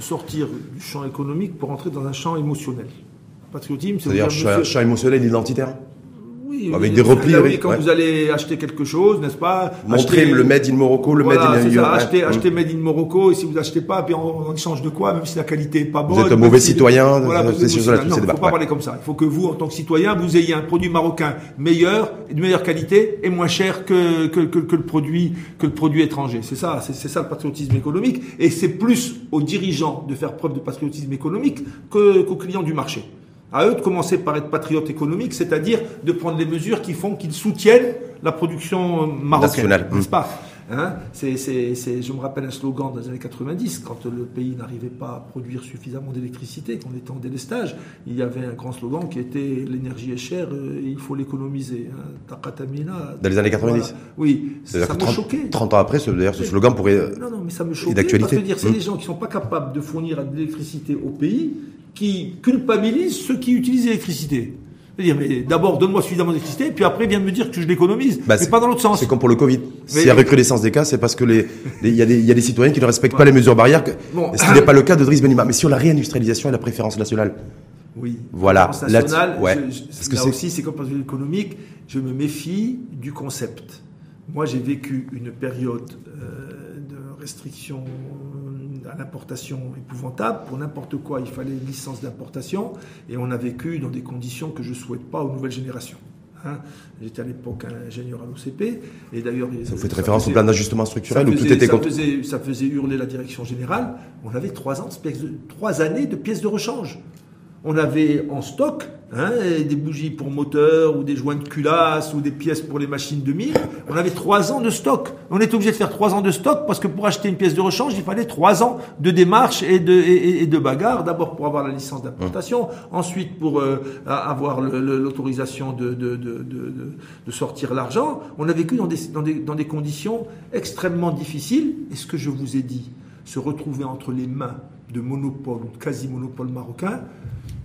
sortir du champ économique pour entrer dans un champ émotionnel. Patriotisme, c'est-à-dire champ, champ émotionnel identitaire oui, avec des replis. Là, oui, quand ouais. vous allez acheter quelque chose, n'est-ce pas Montrer acheter, le Made in Morocco, le voilà, Made in ça, acheter, acheter Made in Morocco, et si vous achetez pas, puis en, échange de quoi, même si la qualité est pas bonne. Vous êtes un mauvais citoyen. Voilà, c'est sûr, non, il faut pas ouais. parler comme ça. Il faut que vous, en tant que citoyen, vous ayez un produit marocain meilleur, de meilleure qualité et moins cher que, que, que, que le produit, que le produit étranger. C'est ça, c'est ça le patriotisme économique. Et c'est plus aux dirigeants de faire preuve de patriotisme économique qu'aux clients du marché. À eux de commencer par être patriotes économiques, c'est-à-dire de prendre les mesures qui font qu'ils soutiennent la production marocaine, n'est-ce pas? Hein? C'est, c'est, c'est, Je me rappelle un slogan dans les années 90, quand le pays n'arrivait pas à produire suffisamment d'électricité, qu'on était en délestage, il y avait un grand slogan qui était l'énergie est chère, euh, il faut l'économiser. Hein, dans les années 90 voilà. Oui, ça, ça me 30, choquait. 30 ans après, d'ailleurs, ce slogan pourrait... Non, non, mais ça me choquait, d'actualité. parce que dire, c'est mmh. des gens qui ne sont pas capables de fournir de l'électricité au pays, qui culpabilise ceux qui utilisent l'électricité. C'est-à-dire, mais d'abord, donne-moi suffisamment d'électricité, puis après, viens me dire que je l'économise. Bah, mais pas dans l'autre sens. C'est comme pour le Covid. S'il y a recrudescence des cas, c'est parce que les, il y, a des, y a des citoyens qui ne respectent pas les mesures barrières. Bon. Ce n'est pas le cas de Driss Benima. Mais sur la réindustrialisation et la préférence nationale. Oui. Voilà. Nationale, ouais. Je, je, parce que là aussi, c'est comme pour économique, je me méfie du concept. Moi, j'ai vécu une période euh, de restriction à l'importation épouvantable. Pour n'importe quoi, il fallait une licence d'importation et on a vécu dans des conditions que je ne souhaite pas aux nouvelles générations. Hein J'étais à l'époque ingénieur à l'OCP et d'ailleurs. Ça vous fait référence faisait, au plan d'ajustement structurel où tout était ça faisait, ça faisait hurler la direction générale. On avait trois, ans trois années de pièces de rechange. On avait en stock hein, des bougies pour moteur ou des joints de culasse ou des pièces pour les machines de mille. On avait trois ans de stock. On était obligé de faire trois ans de stock parce que pour acheter une pièce de rechange, il fallait trois ans de démarche et de, bagarre. D'abord pour avoir la licence d'importation, ensuite pour euh, avoir l'autorisation de, sortir l'argent. On a vécu dans des conditions extrêmement difficiles. Et ce que je vous ai dit, se retrouver entre les mains de monopole ou de quasi-monopole marocain,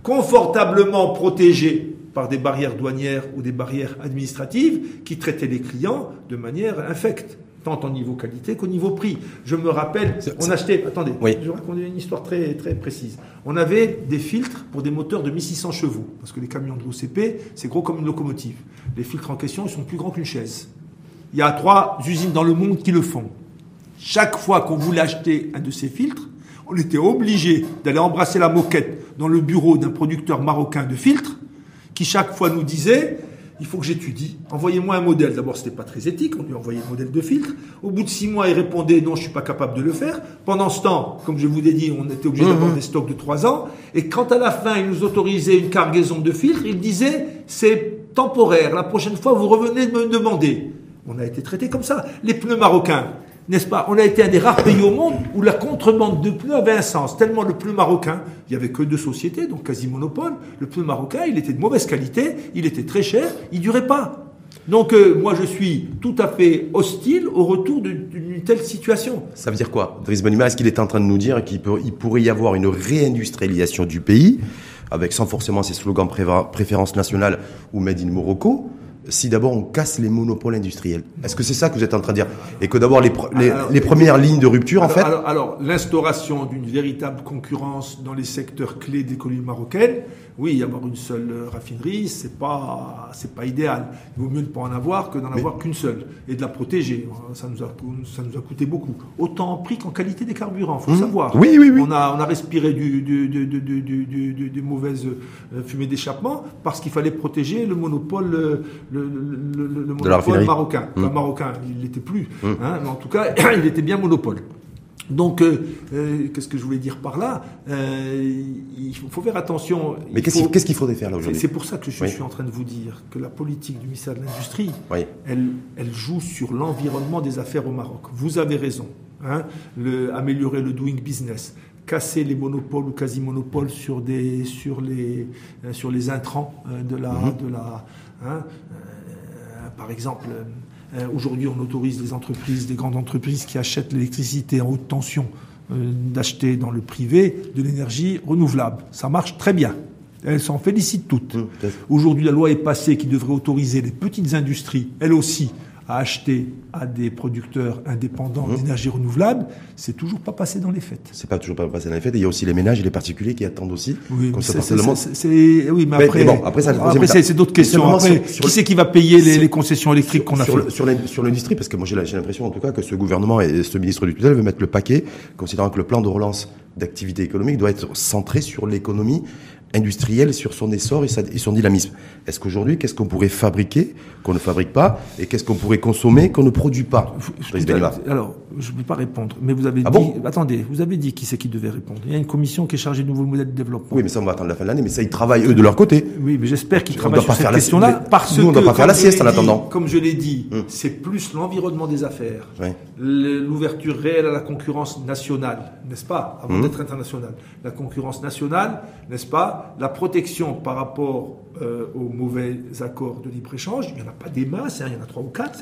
confortablement protégés par des barrières douanières ou des barrières administratives qui traitaient les clients de manière infecte, tant au niveau qualité qu'au niveau prix. Je me rappelle, on achetait, attendez, oui. je vais raconter une histoire très, très précise. On avait des filtres pour des moteurs de 1600 chevaux, parce que les camions de l'OCP, c'est gros comme une locomotive. Les filtres en question, ils sont plus grands qu'une chaise. Il y a trois usines dans le monde qui le font. Chaque fois qu'on voulait acheter un de ces filtres, on était obligé d'aller embrasser la moquette dans le bureau d'un producteur marocain de filtres qui chaque fois nous disait il faut que j'étudie. Envoyez-moi un modèle. D'abord, c'était pas très éthique. On lui envoyait le modèle de filtre. Au bout de six mois, il répondait non, je suis pas capable de le faire. Pendant ce temps, comme je vous l'ai dit, on était obligé d'avoir des stocks de trois ans. Et quand à la fin, il nous autorisait une cargaison de filtres, il disait c'est temporaire. La prochaine fois, vous revenez me demander. On a été traité comme ça. Les pneus marocains, n'est-ce pas? On a été un des rares pays au monde où la contrebande de pneus avait un sens. Tellement le pneu marocain, il y avait que deux sociétés, donc quasi monopole. Le pneu marocain, il était de mauvaise qualité, il était très cher, il durait pas. Donc euh, moi je suis tout à fait hostile au retour d'une telle situation. Ça veut dire quoi Driss Benima, est-ce qu'il est en train de nous dire qu'il il pourrait y avoir une réindustrialisation du pays, avec sans forcément ces slogans préférence nationale ou Made in Morocco? Si d'abord on casse les monopoles industriels Est-ce que c'est ça que vous êtes en train de dire Et que d'abord les, les, premières lignes de rupture, en fait Alors, l'instauration d'une véritable concurrence dans les secteurs clés de l'économie marocaine, oui, avoir une seule raffinerie, c'est pas, c'est pas idéal. Il vaut mieux ne pas en avoir que d'en avoir qu'une seule et de la protéger. Ça nous a, ça nous a coûté beaucoup. Autant en prix qu'en qualité des carburants, faut mmh. savoir. Oui, oui, oui. On a, on a respiré du, du, du, du, des mauvaises euh, fumées d'échappement parce qu'il fallait protéger le monopole, euh, le, le, le, monopole marocain. Mmh. marocain, il l'était plus. Mmh. Hein, mais en tout cas, il était bien monopole. Donc, euh, euh, qu'est-ce que je voulais dire par là euh, Il faut faire attention. Mais qu'est-ce qu'il faudrait faire là aujourd'hui C'est pour ça que je suis en train de vous dire que la politique du ministère de l'Industrie, elle, elle, joue sur l'environnement des affaires au Maroc. Vous avez raison. Hein, le, améliorer le doing business, casser les monopoles ou quasi-monopoles sur, des, sur, les, sur les intrants de la... Mm-hmm. De la hein, par exemple euh, aujourd'hui, on autorise les entreprises, des grandes entreprises qui achètent l'électricité en haute tension, euh, d'acheter dans le privé de l'énergie renouvelable. Ça marche très bien. Elles s'en félicitent toutes. Mmh, aujourd'hui, la loi est passée qui devrait autoriser les petites industries, elles aussi, à acheter à des producteurs indépendants mmh. d'énergie renouvelable, c'est toujours pas passé dans les faits. C'est pas toujours pas passé dans les faits. il y a aussi les ménages et les particuliers qui attendent aussi. Oui, c'est, oui, mais après, bon, après, c'est d'autres questions. Après, qui c'est qui va payer les, concessions électriques qu'on a fait Sur l'industrie, parce que moi j'ai l'impression en tout cas que ce gouvernement et ce ministre du tutelle veut mettre le paquet, considérant que le plan de relance d'activité économique doit être centré sur l'économie industriel sur son essor et, son dynamisme. Est-ce qu'aujourd'hui, qu'est-ce qu'on pourrait fabriquer qu'on ne fabrique pas et qu'est-ce qu'on pourrait consommer qu'on ne produit pas Alors, je ne peux pas répondre, mais vous avez ah dit, attendez, vous avez dit qui c'est qui devait répondre. Il y a une commission qui est chargée de nouveaux modèles de développement. Oui, mais ça, on va attendre la fin de l'année, mais ça, ils travaillent eux de leur côté. Oui, mais j'espère qu'ils travaillent sur cette question-là. Parce Nous, on ne doit pas faire la sieste en attendant. Comme je l'ai dit, hum. c'est plus l'environnement des affaires, l'ouverture réelle à la concurrence nationale, n'est-ce pas, avant hum. d'être internationale. La concurrence nationale, n'est-ce pas, la protection par rapport euh, aux mauvais accords de libre-échange. Il n'y en a pas des masses, hein, il y en a trois ou quatre.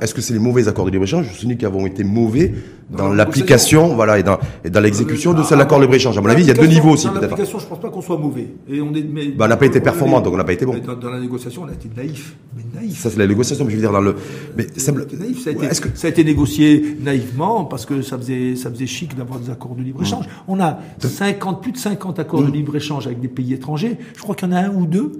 Est-ce que c'est les mauvais accords de libre-échange? Je qui avons été mauvais dans l'application voilà, et dans, et dans l'exécution de cet accord de libre-échange. À mon avis, il y a deux niveaux aussi. Dans l'application, je ne pense pas qu'on soit mauvais. Et on bah, n'a pas été performant, donc on n'a pas été bon. Dans, la négociation, on a été naïf. Mais naïf. Ça, c'est la négociation, mais je veux dire, dans le. Mais ça, naïf, ça, a été, que... ça a été négocié naïvement parce que ça faisait, ça faisait chic d'avoir des accords de libre-échange. Mmh. On a 50, plus de 50 accords de mmh. libre-échange avec des pays étrangers. Je crois qu'il y en a un ou deux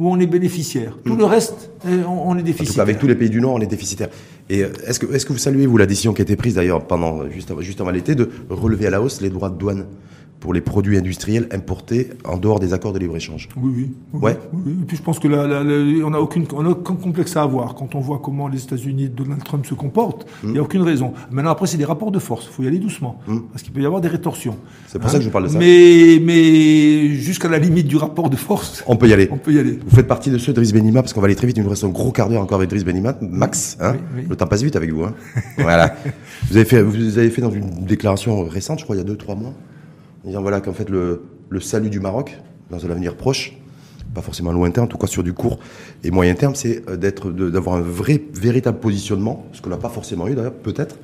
où on est bénéficiaire. Tout le reste, euh, on, est déficitaire. avec tous les pays du Nord, on est déficitaire. Et euh, est-ce que, est-ce que vous saluez, vous, la décision qui a été prise d'ailleurs pendant, juste, juste avant l'été, de relever à la hausse les droits de douane? Pour les produits industriels importés en dehors des accords de libre-échange. Oui, oui. ouais. Oui, Et puis je pense que on n'a aucune, on a aucun complexe à avoir quand on voit comment les États-Unis, Donald Trump se comportent. Il n'y a hmm. aucune raison. Maintenant, après, c'est des rapports de force. Il faut y aller doucement hmm. parce qu'il peut y avoir des rétorsions. C'est pour ça que je parle de ça. Mais, mais jusqu'à la limite du rapport de force, on peut y aller. On peut y aller. Vous faites partie de ceux Driss Benima parce qu'on va aller très vite. Il nous reste un gros quart d'heure encore avec Driss Benima, Max. Hein Le temps passe vite avec vous. Hein voilà. Vous avez fait, vous avez fait dans une déclaration récente, je crois, il y a deux, trois mois disant voilà qu'en fait le, le, salut du Maroc dans un avenir proche, pas forcément lointain, en tout cas sur du court et moyen terme, c'est euh, d'être, d'avoir un vrai, véritable positionnement, ce qu'on n'a pas forcément eu d'ailleurs, peut-être,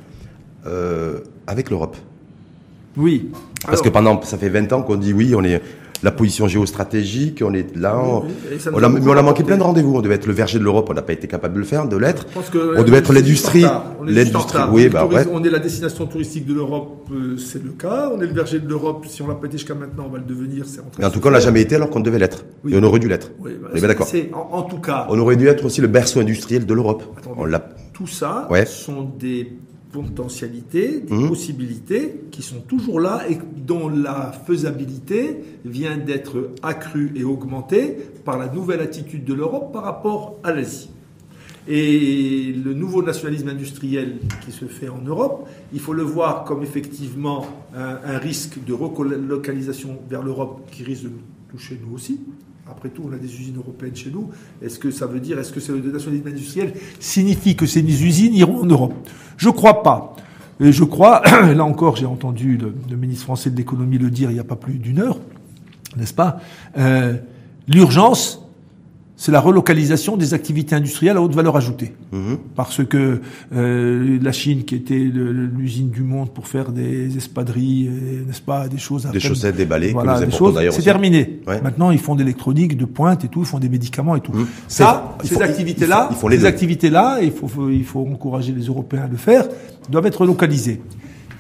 euh, avec l'Europe. Oui. Parce que pendant, ça fait 20 ans qu'on dit oui, on est, la position géostratégique, on est là, on, a, mais on a manqué plein de rendez-vous. On devait être le verger de l'Europe, on n'a pas été capable de le faire, de l'être. On devait être l'industrie, l'industrie. Oui, bah ouais. On est la destination touristique de l'Europe, euh, c'est le cas. On est le verger de l'Europe. Si on l'a pas été jusqu'à maintenant, on va le devenir. C'est en, en tout cas, on l'a jamais été alors qu'on devait l'être. Et on aurait dû l'être. Oui, bah, d'accord. En, en, tout cas. On aurait dû être aussi le berceau industriel de l'Europe. Tout ça sont des potentialités, des Mhm. possibilités qui sont toujours là et dont la faisabilité vient d'être accrue et augmentée par la nouvelle attitude de l'Europe par rapport à l'Asie. Et le nouveau nationalisme industriel qui se fait en Europe, il faut le voir comme effectivement un, un risque de relocalisation vers l'Europe qui risque de nous toucher nous aussi. Après tout, on a des usines européennes chez nous. Est-ce que ça veut dire, est-ce que le nationalisme industriel signifie que ces usines iront en Europe? Je crois pas. Et je crois, là encore, j'ai entendu le, ministre français de l'économie le dire il n'y a pas plus d'une heure, n'est-ce pas Euh, L'urgence, c'est la relocalisation des activités industrielles à haute valeur ajoutée. Mhm. Parce que euh, la Chine, qui était l'usine du monde pour faire des espadrilles, et, n'est-ce pas, des choses... à Des chaussettes, des balais, voilà, que nous choses, d'ailleurs c'est terminé. Ouais. Maintenant, ils font de l'électronique de pointe et tout, ils font des médicaments et tout. Mhm. Ça, ces activités-là, ces activités-là, il faut, il faut encourager les Européens à le faire, doivent être relocalisées.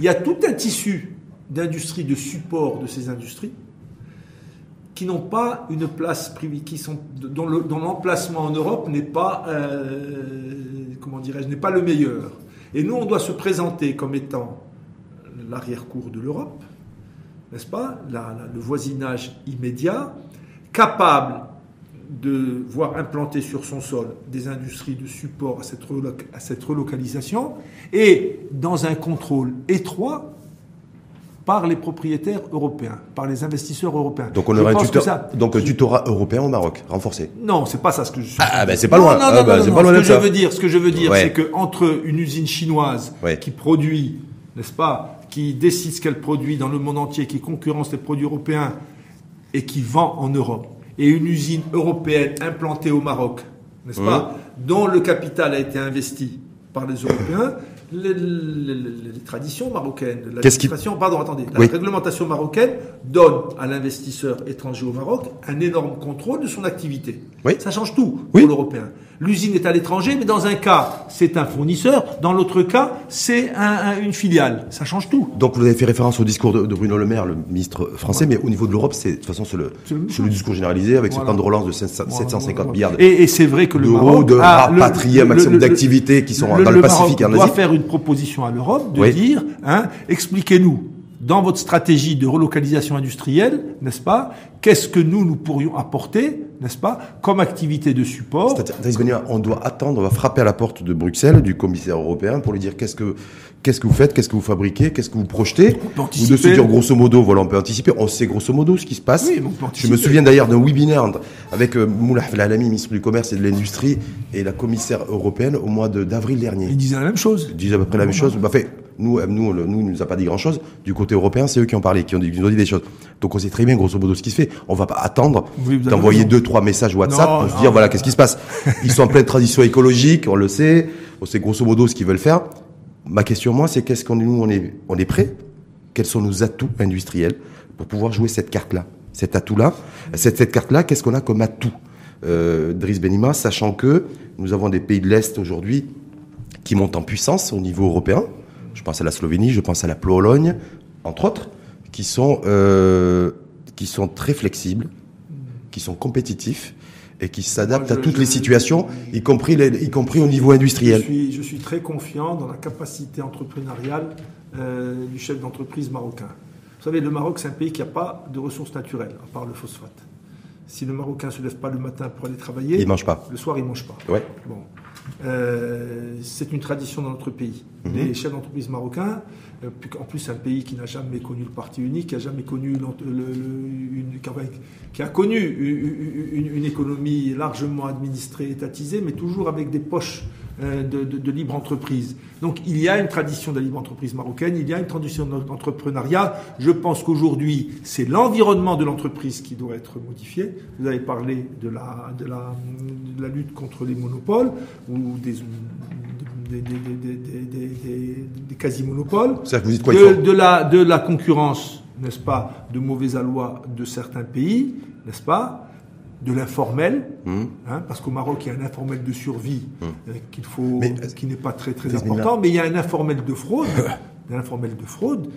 Il y a tout un tissu d'industries, de support de ces industries, qui n'ont pas une place privée, qui sont dont le- dont l'emplacement en Europe n'est pas, euh, comment dirais-je, n'est pas le meilleur. Et nous, on doit se présenter comme étant l'arrière-cour de l'Europe, n'est-ce pas, le voisinage immédiat, capable de voir implanter sur son sol des industries de support à cette, à cette relocalisation et dans un contrôle étroit par les propriétaires européens, par les investisseurs européens. Donc on aura un, tuteur, ça- donc un tutorat européen au Maroc, renforcé. non, c'est pas ça ce que je suis. Ah, ben, c'est pas Non, loin. Non, Ah, non, ben, non, c'est non, pas loin Ce que je veux dire, ce que je veux dire, Ouais. c'est que entre une usine chinoise Ouais. qui produit, n'est-ce pas, qui décide ce qu'elle produit dans le monde entier, qui concurrence les produits européens et qui vend en Europe, et une usine européenne implantée au Maroc, n'est-ce pas, dont le capital a été investi par les Européens. Les, les- les- les traditions marocaines, la qui- législation- pardon, attendez, la Oui. réglementation marocaine donne à l'investisseur étranger au Maroc un énorme contrôle de son activité. Oui. Ça change tout Oui. pour l'Européen. L'usine est à l'étranger, mais dans un cas, c'est un fournisseur, dans l'autre cas, c'est un- un- une filiale. Ça change tout. Donc vous avez fait référence au discours de, de Bruno Le Maire, le ministre français, mais au niveau de l'Europe, c'est de toute façon c'est le, discours généralisé avec Voilà. ce plan de relance de 700 Voilà, 750 voilà. milliards Et, et c'est vrai que le Maroc de a- rapatrier un maximum le- d'activités qui sont dans le Pacifique et en Maroc doit Asie. faire une proposition à l'Europe de Oui. dire, hein, expliquez-nous dans votre stratégie de relocalisation industrielle, n'est-ce pas, qu'est-ce que nous nous pourrions apporter, n'est-ce pas, comme activité de support? C'est-à-dire, on doit attendre, on va frapper à la porte de Bruxelles, du commissaire européen, pour lui dire qu'est-ce que qu'est-ce que vous faites, qu'est-ce que vous fabriquez, qu'est-ce que vous projetez, peut ou de se dire grosso modo, voilà, on peut anticiper, on sait grosso modo ce qui se passe. Oui, mais on peut Je me souviens d'ailleurs d'un webinaire avec euh, Moulah Alami, ministre du Commerce et de l'Industrie, et la commissaire européenne au mois de- d'avril dernier. Ils disaient la même chose. Ils disent à peu près la même chose. Bah, fait, nous, euh, nous, le- nous, il nous a pas dit grand chose. Du côté européen, c'est eux qui ont parlé, qui, ont qui nous ont dit des choses. Donc on sait très bien, grosso modo, ce qui se fait. On va pas attendre Oui, d'envoyer deux, trois messages WhatsApp Non, pour se dire, voilà, qu'est-ce qui se passe. Ils sont en pleine transition écologique, on le sait. On sait grosso modo ce qu'ils veulent faire. Ma question, moi, c'est qu'est-ce qu'on, nous, on est, on est prêt? Quels sont nos atouts industriels pour pouvoir jouer cette carte-là? Cet atout-là, cette, cette carte-là, qu'est-ce qu'on a comme atout? Euh, Driss Benima, sachant que nous avons des pays de l'Est aujourd'hui qui montent en puissance au niveau européen. Je pense à la Slovénie, je pense à la Pologne, entre autres, qui sont, euh, qui sont très flexibles, qui sont compétitifs et qui s'adaptent à je- toutes les situations, je- y compris, les- y compris au niveau Je industriel. suis, je suis très confiant dans la capacité entrepreneuriale euh, du chef d'entreprise marocain. Vous savez, le Maroc, c'est un pays qui n'a pas de ressources naturelles, à part le phosphate. Si le Marocain ne se lève pas le matin pour aller travailler, Ils mangent pas. le soir, il ne mange pas. Ouais. Bon. Euh, c'est une tradition dans notre pays. Mhm. Les chefs d'entreprise marocains, euh, en plus un pays qui n'a jamais connu le parti unique, qui a jamais connu l'ent- le- le- une, qui a- qui a connu une, une- une économie largement administrée, étatisée, mais toujours avec des poches de, de- de libre entreprise. Donc il y a une tradition de la libre entreprise marocaine, il y a une tradition d'entrepreneuriat. Je pense qu'aujourd'hui, c'est l'environnement de l'entreprise qui doit être modifié. Vous avez parlé de la, de la, de la lutte contre les monopoles ou des, des, des- des- des- des- des- des quasi-monopoles. De, de la, de la concurrence, n'est-ce pas, de mauvais aloi de certains pays, n'est-ce pas de l'informel, Hum. hein, parce qu'au Maroc, il y a un informel de survie euh, qu'il faut, Mais, qui n'est pas très très important, mais il y a un informel de fraude, un informel de fraude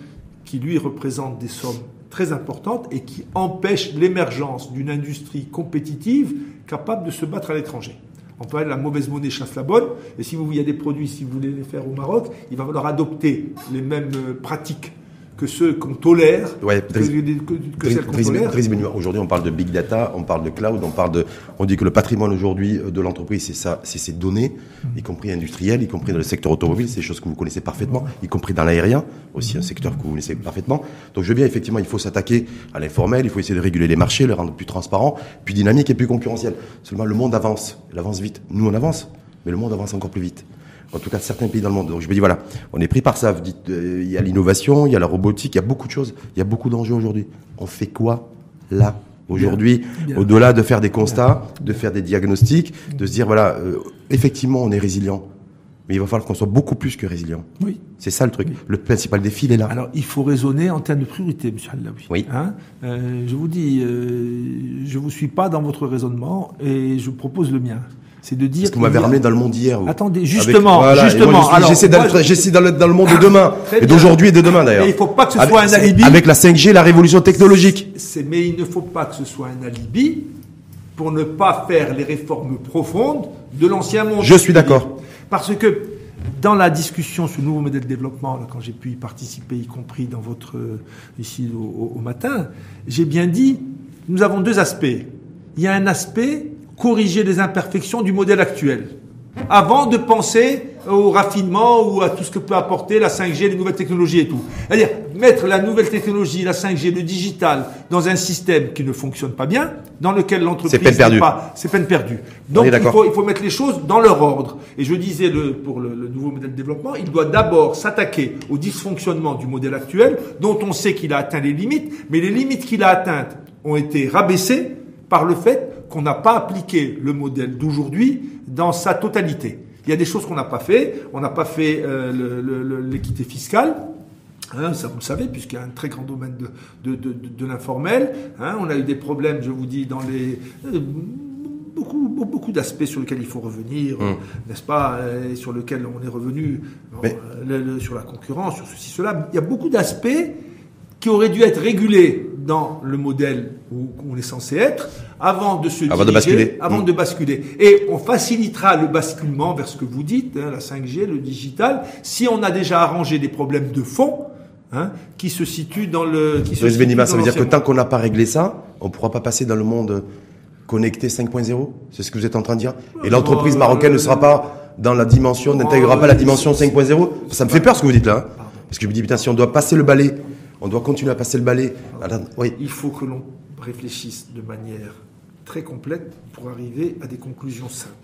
qui lui représente des sommes très importantes et qui empêche l'émergence d'une industrie compétitive capable de se battre à l'étranger. On peut la mauvaise monnaie chasse la bonne. Et si vous, il y a des produits, si vous voulez les faire au Maroc, il va falloir adopter les mêmes euh, pratiques que ceux qu'on tolère, Ouais, que, que- que celles qu'on Driss- tolère. Driss Benoît, Aujourd'hui, on parle de big data, on parle de cloud, on parle de, on dit que le patrimoine aujourd'hui euh, de l'entreprise, c'est ça, c'est ses données, y compris industrielles, y compris dans le secteur automobile, c'est des choses que vous connaissez parfaitement, y compris dans l'aérien, aussi un secteur que vous connaissez parfaitement. Donc, je veux bien, effectivement, il faut s'attaquer à l'informel, il faut essayer de réguler les marchés, le rendre plus transparent, plus dynamique et plus concurrentiel. Seulement, le monde avance, il avance vite. Nous, on avance, mais le monde avance encore plus vite. En tout cas, certains pays dans le monde. Donc je me dis voilà, on est pris par ça. Vous dites, euh, il y a l'innovation, il y a la robotique, il y a beaucoup de choses, il y a beaucoup d'enjeux aujourd'hui. On fait quoi là aujourd'hui, au-delà de faire des constats, de faire des diagnostics, de se dire voilà, euh, effectivement, on est résilient, mais il va falloir qu'on soit beaucoup plus que résilient. Oui. C'est ça le truc. Le principal défi, il est là. Alors, il faut raisonner en termes de priorité, monsieur Allaoui. Oui. Hein Euh, je vous dis, je vous suis pas dans votre raisonnement et je propose le mien. C'est de dire. Parce que vous m'avez qu'il y a- ramené dans le monde vous. Attendez, Avec- justement, voilà, et moi, justement. j'essaie d'aller, dans le monde de demain, et d'aujourd'hui et de demain d'ailleurs. Il faut pas que ce Avec- soit un alibi. Avec la 5G, la révolution technologique. C'est- mais il ne faut pas que ce soit un alibi pour ne pas faire les réformes profondes de l'ancien monde. Je suis d'accord. Parce que dans la discussion sur le nouveau modèle de développement, là, quand j'ai pu y participer, y compris dans votre euh, ici au matin, j'ai bien dit, nous avons deux aspects. Il y a un aspect corriger les imperfections du modèle actuel, avant de penser au raffinement ou à tout ce que peut apporter la 5G, les nouvelles technologies et tout. C'est-à-dire mettre la nouvelle technologie, la 5G, le digital, dans un système qui ne fonctionne pas bien, dans lequel l'entreprise n'est pas, c'est peine perdue. On Donc il faut, il faut mettre les choses dans leur ordre. Et je disais le, pour le, le nouveau modèle de développement, il doit d'abord s'attaquer au dysfonctionnement du modèle actuel, dont on sait qu'il a atteint les limites, mais les limites qu'il a atteintes ont été rabaissées par le fait qu'on n'a pas appliqué le modèle d'aujourd'hui dans sa totalité. Il y a des choses qu'on n'a pas fait. On n'a pas fait euh, l'équité fiscale. Hein, ça vous le savez, puisqu'il y a un très grand domaine de, de, de, l'informel. Hein, on a eu des problèmes, je vous dis, dans les euh, beaucoup, be- beaucoup d'aspects sur lesquels il faut revenir, euh, n'est-ce pas, et sur lesquels on est revenu Mais- euh, le- le- sur la concurrence, sur ceci, cela. Il y a beaucoup d'aspects qui auraient dû être régulés dans le modèle où on est censé être avant de se Avant de diriger, basculer. avant Mm. de basculer. Et on facilitera le basculement vers ce que vous dites, hein, la 5G, le digital, si on a déjà arrangé des problèmes de fond hein, qui se situent dans le. Qui se Benima, dans ça veut dire que tant qu'on n'a pas réglé ça, on ne pourra pas passer dans le monde connecté 5.0 C'est ce que vous êtes en train de dire Et l'entreprise euh, marocaine ne sera pas dans la dimension, n'intégrera pas la dimension 5.0 Ça me fait peur ce que vous dites là. hein. Parce que je me dis, putain, si on doit passer le balai, on doit continuer à passer le balai. Oui. Il faut que l'on réfléchisse de manière très complète pour arriver à des conclusions simples.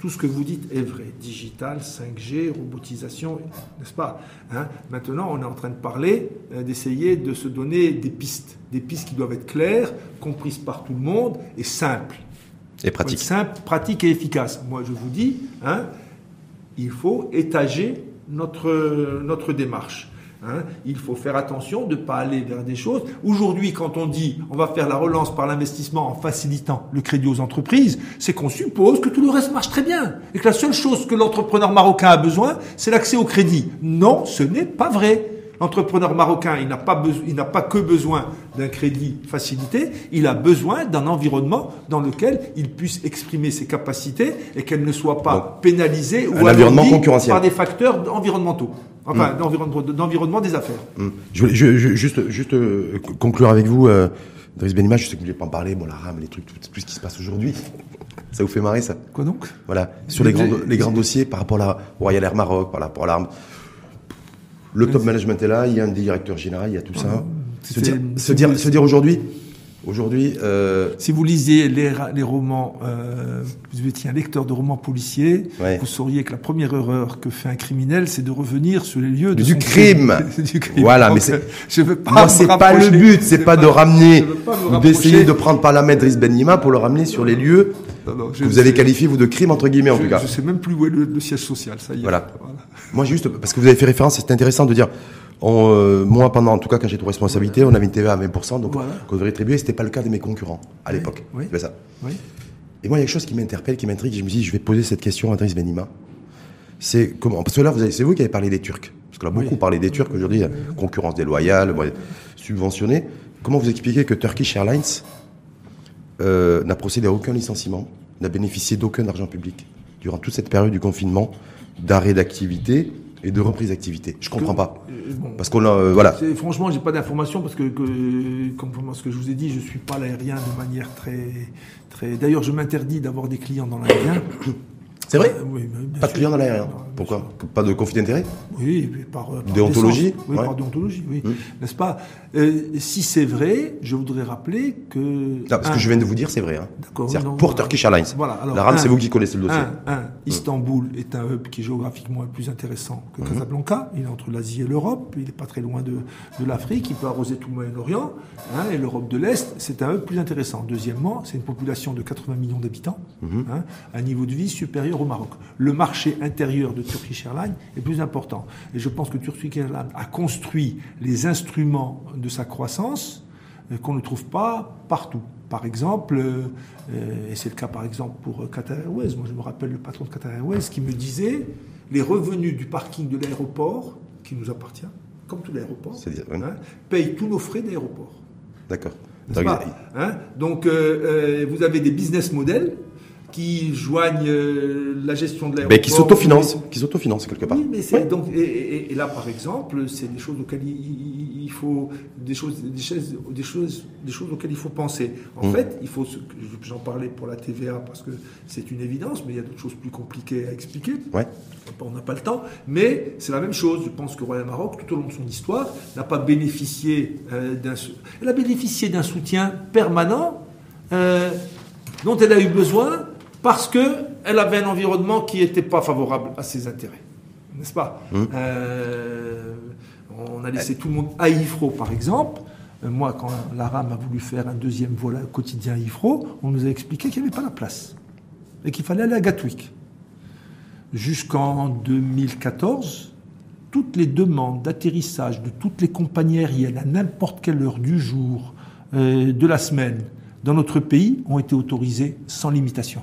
Tout ce que vous dites est vrai. Digital, 5G, robotisation, n'est-ce pas Hein? Maintenant, on est en train de parler, euh, d'essayer de se donner des pistes. Des pistes qui doivent être claires, comprises par tout le monde et simples. Et pratique. Simple, pratique et efficace. Moi, je vous dis, hein, il faut étager notre, notre démarche. Hein. Il faut faire attention de ne pas aller vers des choses. Aujourd'hui, quand on dit on va faire la relance par l'investissement en facilitant le crédit aux entreprises, c'est qu'on suppose que tout le reste marche très bien et que la seule chose que l'entrepreneur marocain a besoin, c'est l'accès au crédit. Non, ce n'est pas vrai. L'entrepreneur marocain, il n'a pas, beso- il n'a pas que besoin d'un crédit facilité, il a besoin d'un environnement dans lequel il puisse exprimer ses capacités et qu'elles ne soient pas pénalisées ou alourdies par des facteurs environnementaux, enfin d'environnement, d'environnement des affaires. Hum. Je voulais je- je- juste, juste euh, conclure avec vous, euh, Driss Benima, je sais que vous ne voulez pas en parler, bon, la rame, les trucs, tout, tout ce qui se passe aujourd'hui. Ça vous fait marrer, ça? Quoi donc? Voilà, sur les grands, les grands dossiers par rapport à la Royal Air Maroc, par rapport à l'arme. Le top management est là, il y a un directeur général, il y a tout ça. Se c'est- dire, se dire, se dire aujourd'hui, aujourd'hui, euh, Si vous lisiez les, romans, euh, vous étiez un lecteur de romans policiers, Ouais. vous sauriez que la première erreur que fait un criminel, c'est de revenir sur les lieux de Du son crime. du crime. Voilà, Donc, mais c'est- je veux pas moi c'est pas le but, c'est pas veux de ramener, pas d'essayer de prendre par la main Driss Benima pour le ramener sur les lieux Non, non, je que vous avez qualifiés vous de crimes entre guillemets en je, tout cas. Je sais même plus où est le, le siège social, ça y est. Voilà. Moi, juste, parce que vous avez fait référence, c'est intéressant de dire, on, euh, moi, pendant, en tout cas, quand j'ai toute responsabilité, on avait une TVA à 20%, donc, Voilà. qu'on devait rétribuer, c'était pas le cas de mes concurrents, à l'époque. oui. Ça. Oui. Et moi, il y a quelque chose qui m'interpelle, qui m'intrigue, et je me dis, je vais poser cette question à Driss Benima. C'est comment, parce que là, c'est vous qui avez parlé des Turcs. Parce qu'on a beaucoup parlé des Turcs aujourd'hui, euh, concurrence déloyale, subventionnée. Comment vous expliquez que Turkish Airlines euh, n'a procédé à aucun licenciement, n'a bénéficié d'aucun argent public durant toute cette période du confinement d'arrêt d'activité et de reprise d'activité Je comprends pas. Euh, bon. Parce qu'on a, euh, voilà. Franchement, j'ai pas d'informations parce que, que, comme ce que je vous ai dit, je suis pas l'aérien de manière très, très. D'ailleurs, je m'interdis d'avoir des clients dans l'aérien. C'est vrai? Euh, oui, bien Pas de clients dans l'aérien. Pourquoi Pas de conflit d'intérêt Oui, par, par Déontologie décence. Oui, Ouais. par déontologie, oui. Hum. N'est-ce pas Euh, Si c'est vrai, je voudrais rappeler que. Non, parce un, que je viens de vous dire, c'est vrai. Hein. D'accord, pour voilà. Turkish Airlines. Voilà, alors, la rame, un- c'est vous qui connaissez le dossier. Un, un, Istanbul est un hub qui est géographiquement le plus intéressant que Mhm. Casablanca. Il est entre l'Asie et l'Europe. Il n'est pas très loin de, de l'Afrique. Il peut arroser tout le Moyen-Orient. hein, et l'Europe de l'Est, c'est un hub plus intéressant. Deuxièmement, c'est une population de 80 millions d'habitants. Mhm. hein, un niveau de vie supérieur au Maroc. Le marché intérieur de Turkish Airlines est plus important. Et je pense que Turkish Airlines a construit les instruments de sa croissance euh, qu'on ne trouve pas partout. Par exemple, euh, et c'est le cas par exemple pour euh, Qatar Airways, moi je me rappelle le patron de Qatar Airways qui me disait les revenus du parking de l'aéroport, qui nous appartient, comme tout l'aéroport, oui. hein, payent tous nos frais d'aéroport. D'accord. Hein? Donc, euh, euh, vous avez des business models qui joignent euh, la gestion de l'aéroport. Ben, qui s'autofinancent, qui s'autofinancent quelque part. Oui, mais c'est donc et, et- et là par exemple, c'est des choses auxquelles il, faut des choses, des choses, des choses, des choses auxquelles il faut penser. En Mm. fait, il faut j'en parlais pour la TVA parce que c'est une évidence, mais il y a d'autres choses plus compliquées à expliquer. Ouais. On n'a pas le temps, mais c'est la même chose. Je pense que Royal Maroc, tout au long de son histoire, n'a pas bénéficié euh, d'un, elle a bénéficié d'un soutien permanent euh, dont elle a eu besoin parce que elle avait un environnement qui n'était pas favorable à ses intérêts, n'est-ce pas Hum. Euh, On a laissé tout le monde à Ifro, par exemple. Euh, Moi, quand la RAM a voulu faire un deuxième vol quotidien à Ifro, on nous a expliqué qu'il n'y avait pas la place et qu'il fallait aller à Gatwick jusqu'en 2014, toutes les demandes d'atterrissage de toutes les compagnies aériennes à n'importe quelle heure du jour, euh, de la semaine, dans notre pays, ont été autorisées sans limitation.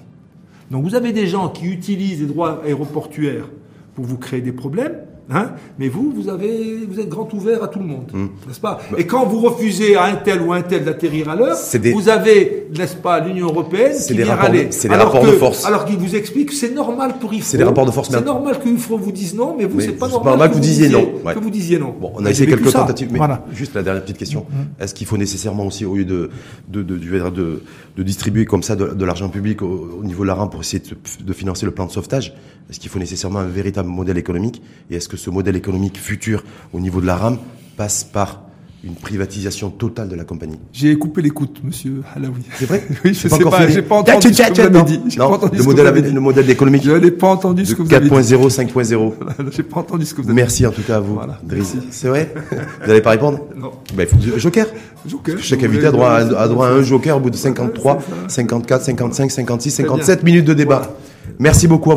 Donc vous avez des gens qui utilisent les droits aéroportuaires pour vous créer des problèmes, hein, mais vous, vous, avez, vous êtes grand ouvert à tout le monde, Hum. n'est-ce pas? Et quand vous refusez à un tel ou un tel d'atterrir à l'heure, des- vous avez, n'est-ce pas, l'Union européenne C'est qui des vient rapports de- râler. c'est des rapports de force. Alors qu'il vous explique que c'est normal pour IFRO. C'est des rapports de force, C'est normal que IFRO vous dise non, mais vous, c'est pas c'est normal, normal que vous disiez non. Ouais. Que vous disiez non. Bon, on a essayé quelques tentatives, mais Voilà. juste la dernière petite question. Est-ce qu'il faut nécessairement aussi, au lieu de, de, de, de, de, de distribuer comme ça de, l'argent public au, au niveau de la RAM pour essayer de financer le plan de sauvetage, est-ce qu'il faut nécessairement un véritable modèle économique Et est-ce que ce modèle économique futur au niveau de la RAM passe par une privatisation totale de la compagnie J'ai coupé l'écoute, monsieur Halawi. C'est vrai Oui, je C'est sais pas, j'ai pas entendu ce que vous avez dit. Non, pas le modèle, le économique Je n'ai pas entendu ce que vous avez dit. 4.0, 5.0. J'ai pas entendu ce que vous avez dit. Merci en tout cas à vous, Voilà. C'est vrai Vous n'allez pas répondre Non. Il faut- Joker Joker. Chaque invité a droit, à, a droit à un joker au bout de 53, c'est ça. 54, 55, 56, Très bien. 57 minutes de débat. Merci beaucoup à vous.